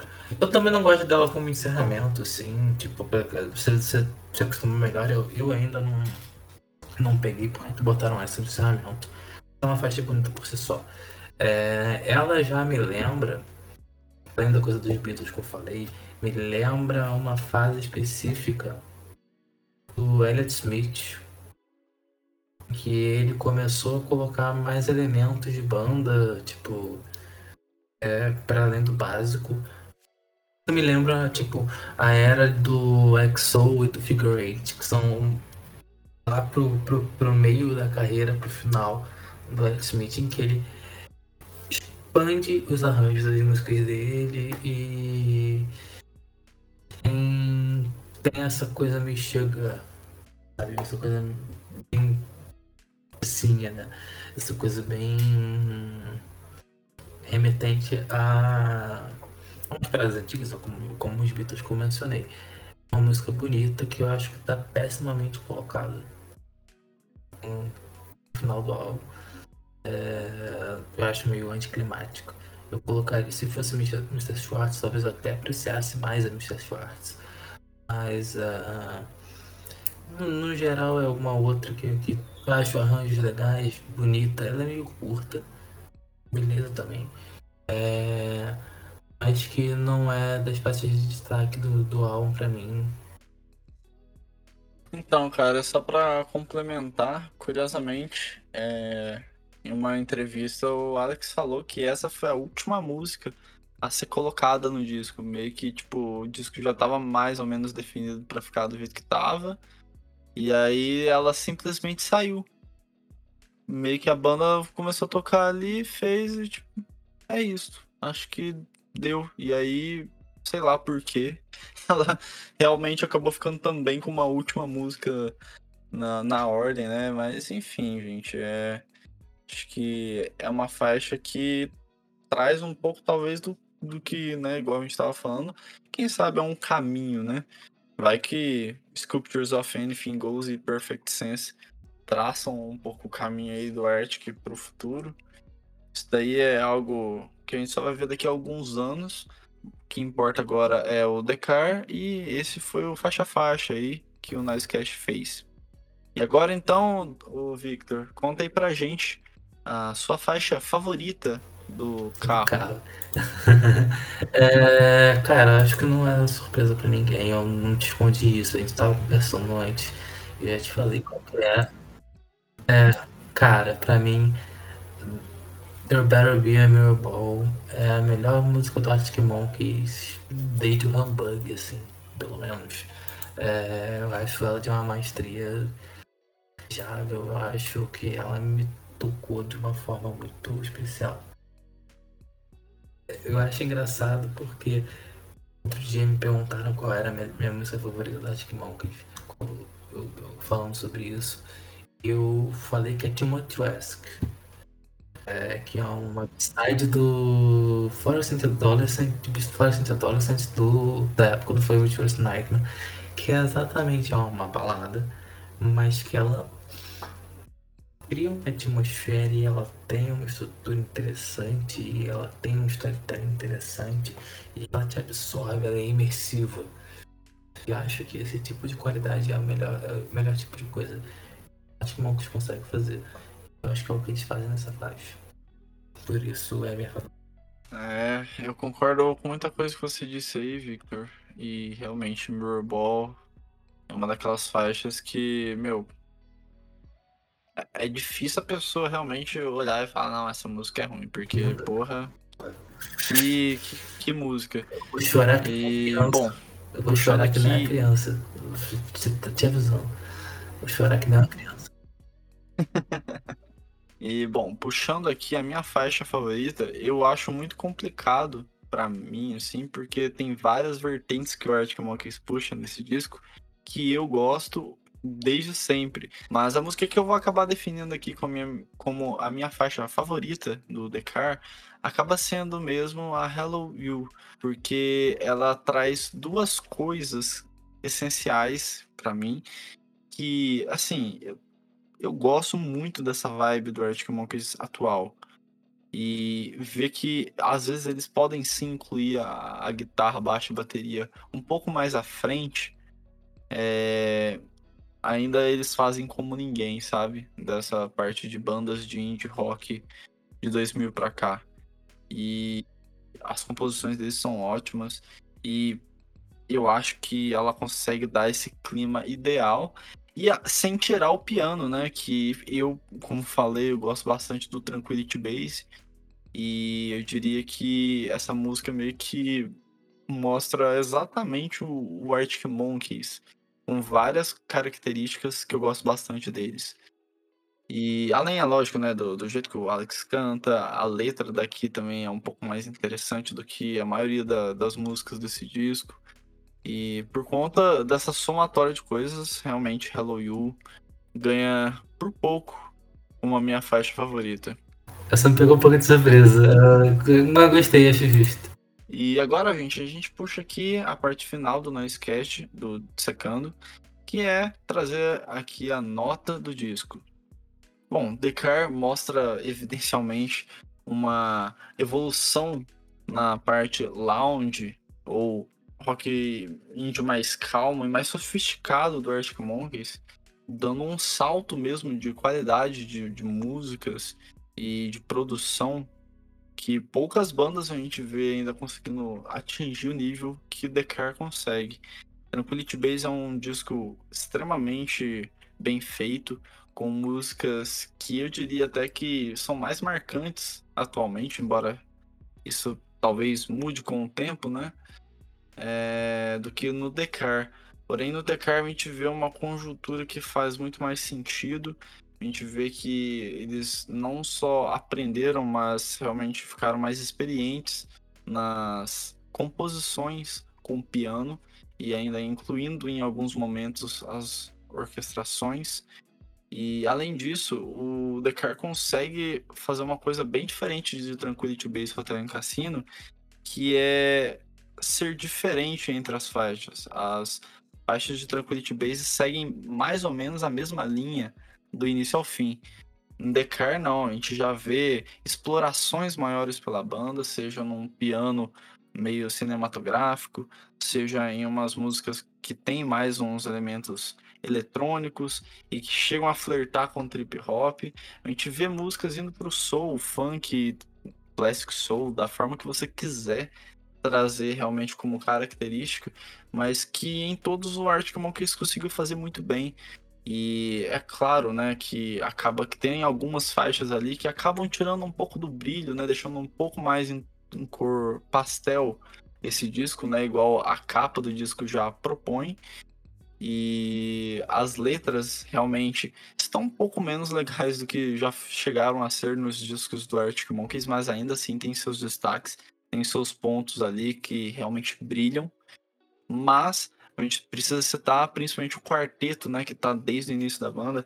Speaker 2: Eu também não gosto dela como encerramento, assim, tipo, você, você se acostuma melhor, eu, eu ainda não, não peguei porque botaram essa de encerramento. É uma faixa bonita por si só. É, ela já me lembra, além da coisa dos Beatles que eu falei, me lembra uma fase específica do Elliot Smith, que ele começou a colocar mais elementos de banda, tipo, é, para além do básico. Me lembra, tipo, a era do XO e do Figure Eight, que são lá pro, pro, pro meio da carreira, pro final do Elliot Smith, em que ele expande os arranjos das músicas dele e tem, tem essa coisa meio chega sabe? Essa coisa bem assim, né? Essa coisa bem remetente a umas frases antigas, como, como os Beatles que eu mencionei. uma música bonita que eu acho que tá pessimamente colocada no final do álbum. É, eu acho meio anticlimático. Eu colocaria, se fosse Mr. Schwartz, talvez eu até apreciasse mais a Mr. Schwartz. Mas uh, no, no, geral é uma outra que, que eu acho arranjos legais, bonita. Ela é meio curta. Beleza também. É, mas que não é das faixas de destaque do, do álbum pra mim.
Speaker 1: Então, cara, só pra complementar, curiosamente, é, em uma entrevista o Alex falou que essa foi a última música a ser colocada no disco. Meio que, tipo, o disco já tava mais ou menos definido para ficar do jeito que tava. E aí ela simplesmente saiu. Meio que a banda começou a tocar ali, fez e tipo, é isso. Acho que deu. E aí, sei lá por quê. Ela realmente acabou ficando também com uma última música na, na ordem, né? Mas enfim, gente, é. Acho que é uma faixa que traz um pouco, talvez, do, do que, né, igual a gente estava falando, quem sabe é um caminho, né? Vai que Sculptures of Anything Goes e Perfect Sense traçam um pouco o caminho aí do Arctic para o futuro. Isso daí é algo que a gente só vai ver daqui a alguns anos. O que importa agora é o Decar e esse foi o faixa-faixa aí que o Nicecast fez. E agora então, o Victor, conta aí pra gente a sua faixa favorita do carro. carro.
Speaker 2: é, cara, acho que não é surpresa pra ninguém. Eu não te escondi isso. A gente tava conversando antes. Eu já te falei qual que é. É, cara, pra mim, There Better Be a Mirrorball é a melhor música do Arctic Monkeys desde o Humbug, assim, pelo menos. É, eu acho ela de uma maestria já eu acho que ela me tocou de uma forma muito especial eu acho engraçado porque outro dia me perguntaram qual era a minha, minha música favorita da Arctic Monkeys. falando sobre isso. Eu falei que é Timothy Wesk. É, que é uma side do Fluorescent Adolescent, Fluorescent Adolescent do, da época do Favorite First Nightmare, que é exatamente uma balada, mas que ela cria uma atmosfera e ela tem uma estrutura interessante e ela tem um storytelling interessante e ela te absorve, ela é imersiva. E acho que esse tipo de qualidade é o melhor, é o melhor tipo de coisa acho que o Monks consegue fazer. Eu acho que é o que eles fazem nessa faixa. Por isso é minha favorita.
Speaker 1: É, eu concordo com muita coisa que você disse aí, Victor. E realmente Mirror Ball é uma daquelas faixas que, meu, é difícil a pessoa realmente olhar e falar, não, essa música é ruim, porque, porra, que, que, que música.
Speaker 2: vou chorar que e, bom, eu vou chorar que nem uma criança. Te avisando. Vou chorar que nem uma criança.
Speaker 1: e, bom, puxando aqui a minha faixa favorita, eu acho muito complicado para mim, assim, porque tem várias vertentes que o Arctic Monkeys puxa nesse disco que eu gosto desde sempre. Mas a música que eu vou acabar definindo aqui como, minha, como a minha faixa favorita do The Car acaba sendo mesmo a Hello You, porque ela traz duas coisas essenciais para mim que, assim, eu, eu gosto muito dessa vibe do Arctic Monkeys atual. E ver que às vezes eles podem sim incluir a, a guitarra, baixo e bateria um pouco mais à frente, é, ainda eles fazem como ninguém, sabe? Dessa parte de bandas de indie rock de 2000 para cá. E as composições deles são ótimas e eu acho que ela consegue dar esse clima ideal e sem tirar o piano, né? Que eu, como falei, eu gosto bastante do Tranquility Bass e eu diria que essa música meio que mostra exatamente o, o Arctic Monkeys com várias características que eu gosto bastante deles. E além, é lógico, né, do, do jeito que o Alex canta, a letra daqui também é um pouco mais interessante do que a maioria da, das músicas desse disco. E por conta dessa somatória de coisas, realmente Hello You ganha por pouco uma minha faixa favorita.
Speaker 2: Essa me pegou um pouco de surpresa. Eu não gostei, acho justo.
Speaker 1: E agora, gente, a gente puxa aqui a parte final do Noisecast, do Secando, que é trazer aqui a nota do disco. Bom, Car mostra evidencialmente uma evolução na parte lounge ou rock indie mais calmo e mais sofisticado do Arctic Monkeys, dando um salto mesmo de qualidade de, de músicas e de produção que poucas bandas a gente vê ainda conseguindo atingir o nível que The Car consegue. Tranquility Base é um disco extremamente bem feito, com músicas que eu diria até que são mais marcantes atualmente, embora isso talvez mude com o tempo, né? É, do que no Decar. Porém, no Decar a gente vê uma conjuntura que faz muito mais sentido a gente vê que eles não só aprenderam, mas realmente ficaram mais experientes nas composições com piano e ainda incluindo em alguns momentos as orquestrações. E além disso, o Decar consegue fazer uma coisa bem diferente de Tranquility Base Hotel Cassino, que é ser diferente entre as faixas. As faixas de Tranquility Base seguem mais ou menos a mesma linha do início ao fim. Em Decar, não, a gente já vê explorações maiores pela banda, seja num piano meio cinematográfico, seja em umas músicas que tem mais uns elementos eletrônicos e que chegam a flertar com trip hop. A gente vê músicas indo pro soul, funk, classic soul, da forma que você quiser trazer realmente como característica, mas que em todos o Arctic Monkeys conseguiu fazer muito bem. E é claro, né, que acaba que tem algumas faixas ali que acabam tirando um pouco do brilho, né, deixando um pouco mais em, em cor pastel esse disco, né, igual a capa do disco já propõe. E as letras realmente estão um pouco menos legais do que já chegaram a ser nos discos do Arctic Monkeys, mas ainda assim tem seus destaques, tem seus pontos ali que realmente brilham. Mas a gente precisa citar principalmente o quarteto, né, que tá desde o início da banda.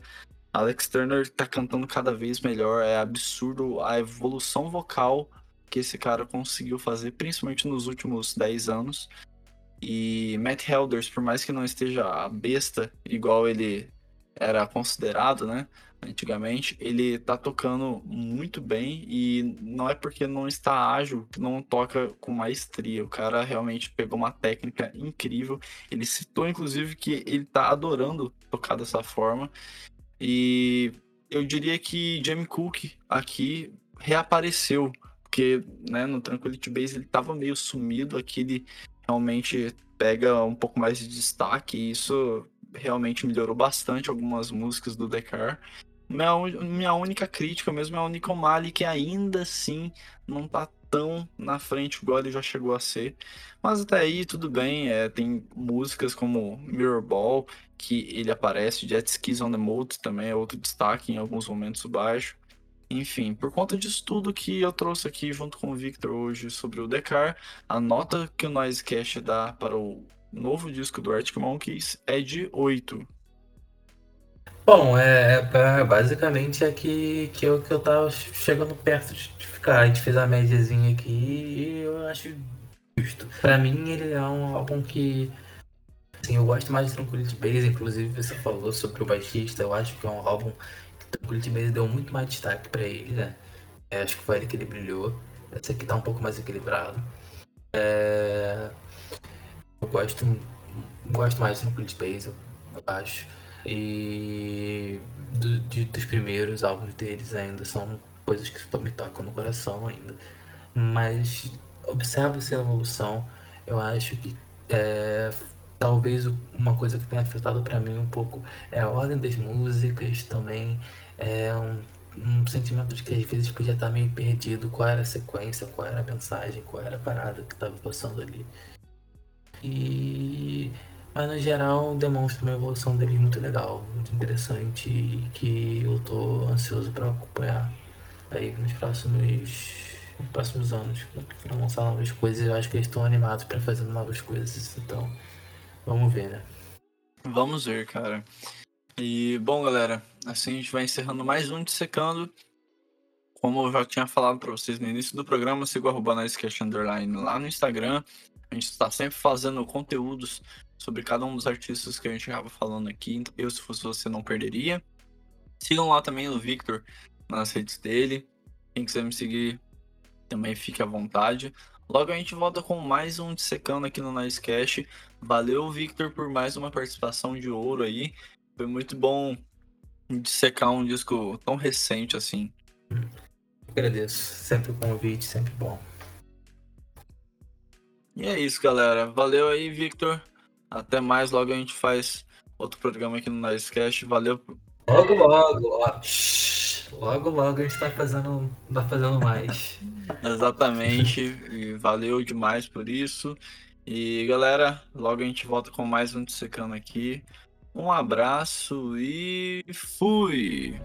Speaker 1: Alex Turner tá cantando cada vez melhor, é absurdo a evolução vocal que esse cara conseguiu fazer, principalmente nos últimos 10 anos. E Matt Helders, por mais que não esteja a besta igual ele era considerado, né? Antigamente, ele tá tocando muito bem e não é porque não está ágil que não toca com maestria. O cara realmente pegou uma técnica incrível. Ele citou, inclusive, que ele tá adorando tocar dessa forma. E eu diria que Jamie Cook aqui reapareceu, porque né, no Tranquility Base ele tava meio sumido, aqui ele realmente pega um pouco mais de destaque e isso realmente melhorou bastante algumas músicas do Decar. Minha, minha única crítica mesmo é o Nico Mali, que ainda assim não tá tão na frente igual ele já chegou a ser. Mas até aí tudo bem, é, tem músicas como Mirror Ball, que ele aparece, Jet Skis on the Mode também é outro destaque em alguns momentos baixo. Enfim, por conta disso tudo que eu trouxe aqui junto com o Victor hoje sobre o Decar, a nota que o Noisecast dá para o novo disco do Arctic Monkeys é de 8.
Speaker 2: Bom, é, é basicamente é que, que, eu, que eu tava chegando perto de ficar. A gente fez a médiazinha aqui e eu acho justo. Pra mim, ele é um álbum que. Assim, eu gosto mais de Tranquility Base, inclusive você falou sobre o baixista. Eu acho que é um álbum que Tranquility Base deu muito mais destaque pra ele, né? É, acho que foi ele que ele brilhou. Esse aqui tá um pouco mais equilibrado. É... Eu gosto, gosto mais de Tranquility Base, eu acho. E do, de, dos primeiros álbuns deles ainda são coisas que me tocam no coração ainda. Mas observa essa evolução. Eu acho que é, talvez uma coisa que tenha afetado para mim um pouco é a ordem das músicas também. É um, um sentimento de que às vezes podia estar meio perdido qual era a sequência, qual era a mensagem, qual era a parada que estava passando ali. E mas no geral demonstra uma evolução deles muito legal, muito interessante e que eu tô ansioso para acompanhar aí nos próximos, nos próximos anos. Para lançar novas coisas, eu acho que eles estão animados para fazer novas coisas, então vamos ver, né?
Speaker 1: Vamos ver, cara. E bom, galera, assim a gente vai encerrando mais um Dissecando como eu já tinha falado para vocês no início do programa, siga o Nicecast Underline lá no Instagram. A gente está sempre fazendo conteúdos sobre cada um dos artistas que a gente estava falando aqui. Eu, se fosse você, não perderia. Sigam lá também o Victor nas redes dele. Quem quiser me seguir também fique à vontade. Logo a gente volta com mais um Dissecando aqui no Nicecast. Valeu, Victor, por mais uma participação de ouro aí. Foi muito bom dissecar um disco tão recente assim.
Speaker 2: Agradeço. Sempre o convite, sempre bom.
Speaker 1: E é isso, galera. Valeu aí, Victor. Até mais. Logo a gente faz outro programa aqui no Nicecast. Valeu.
Speaker 2: Logo, logo. Ó. Logo, logo a gente tá fazendo, tá fazendo mais.
Speaker 1: Exatamente. E valeu demais por isso. E galera, logo a gente volta com mais um Dissecando aqui. Um abraço e fui!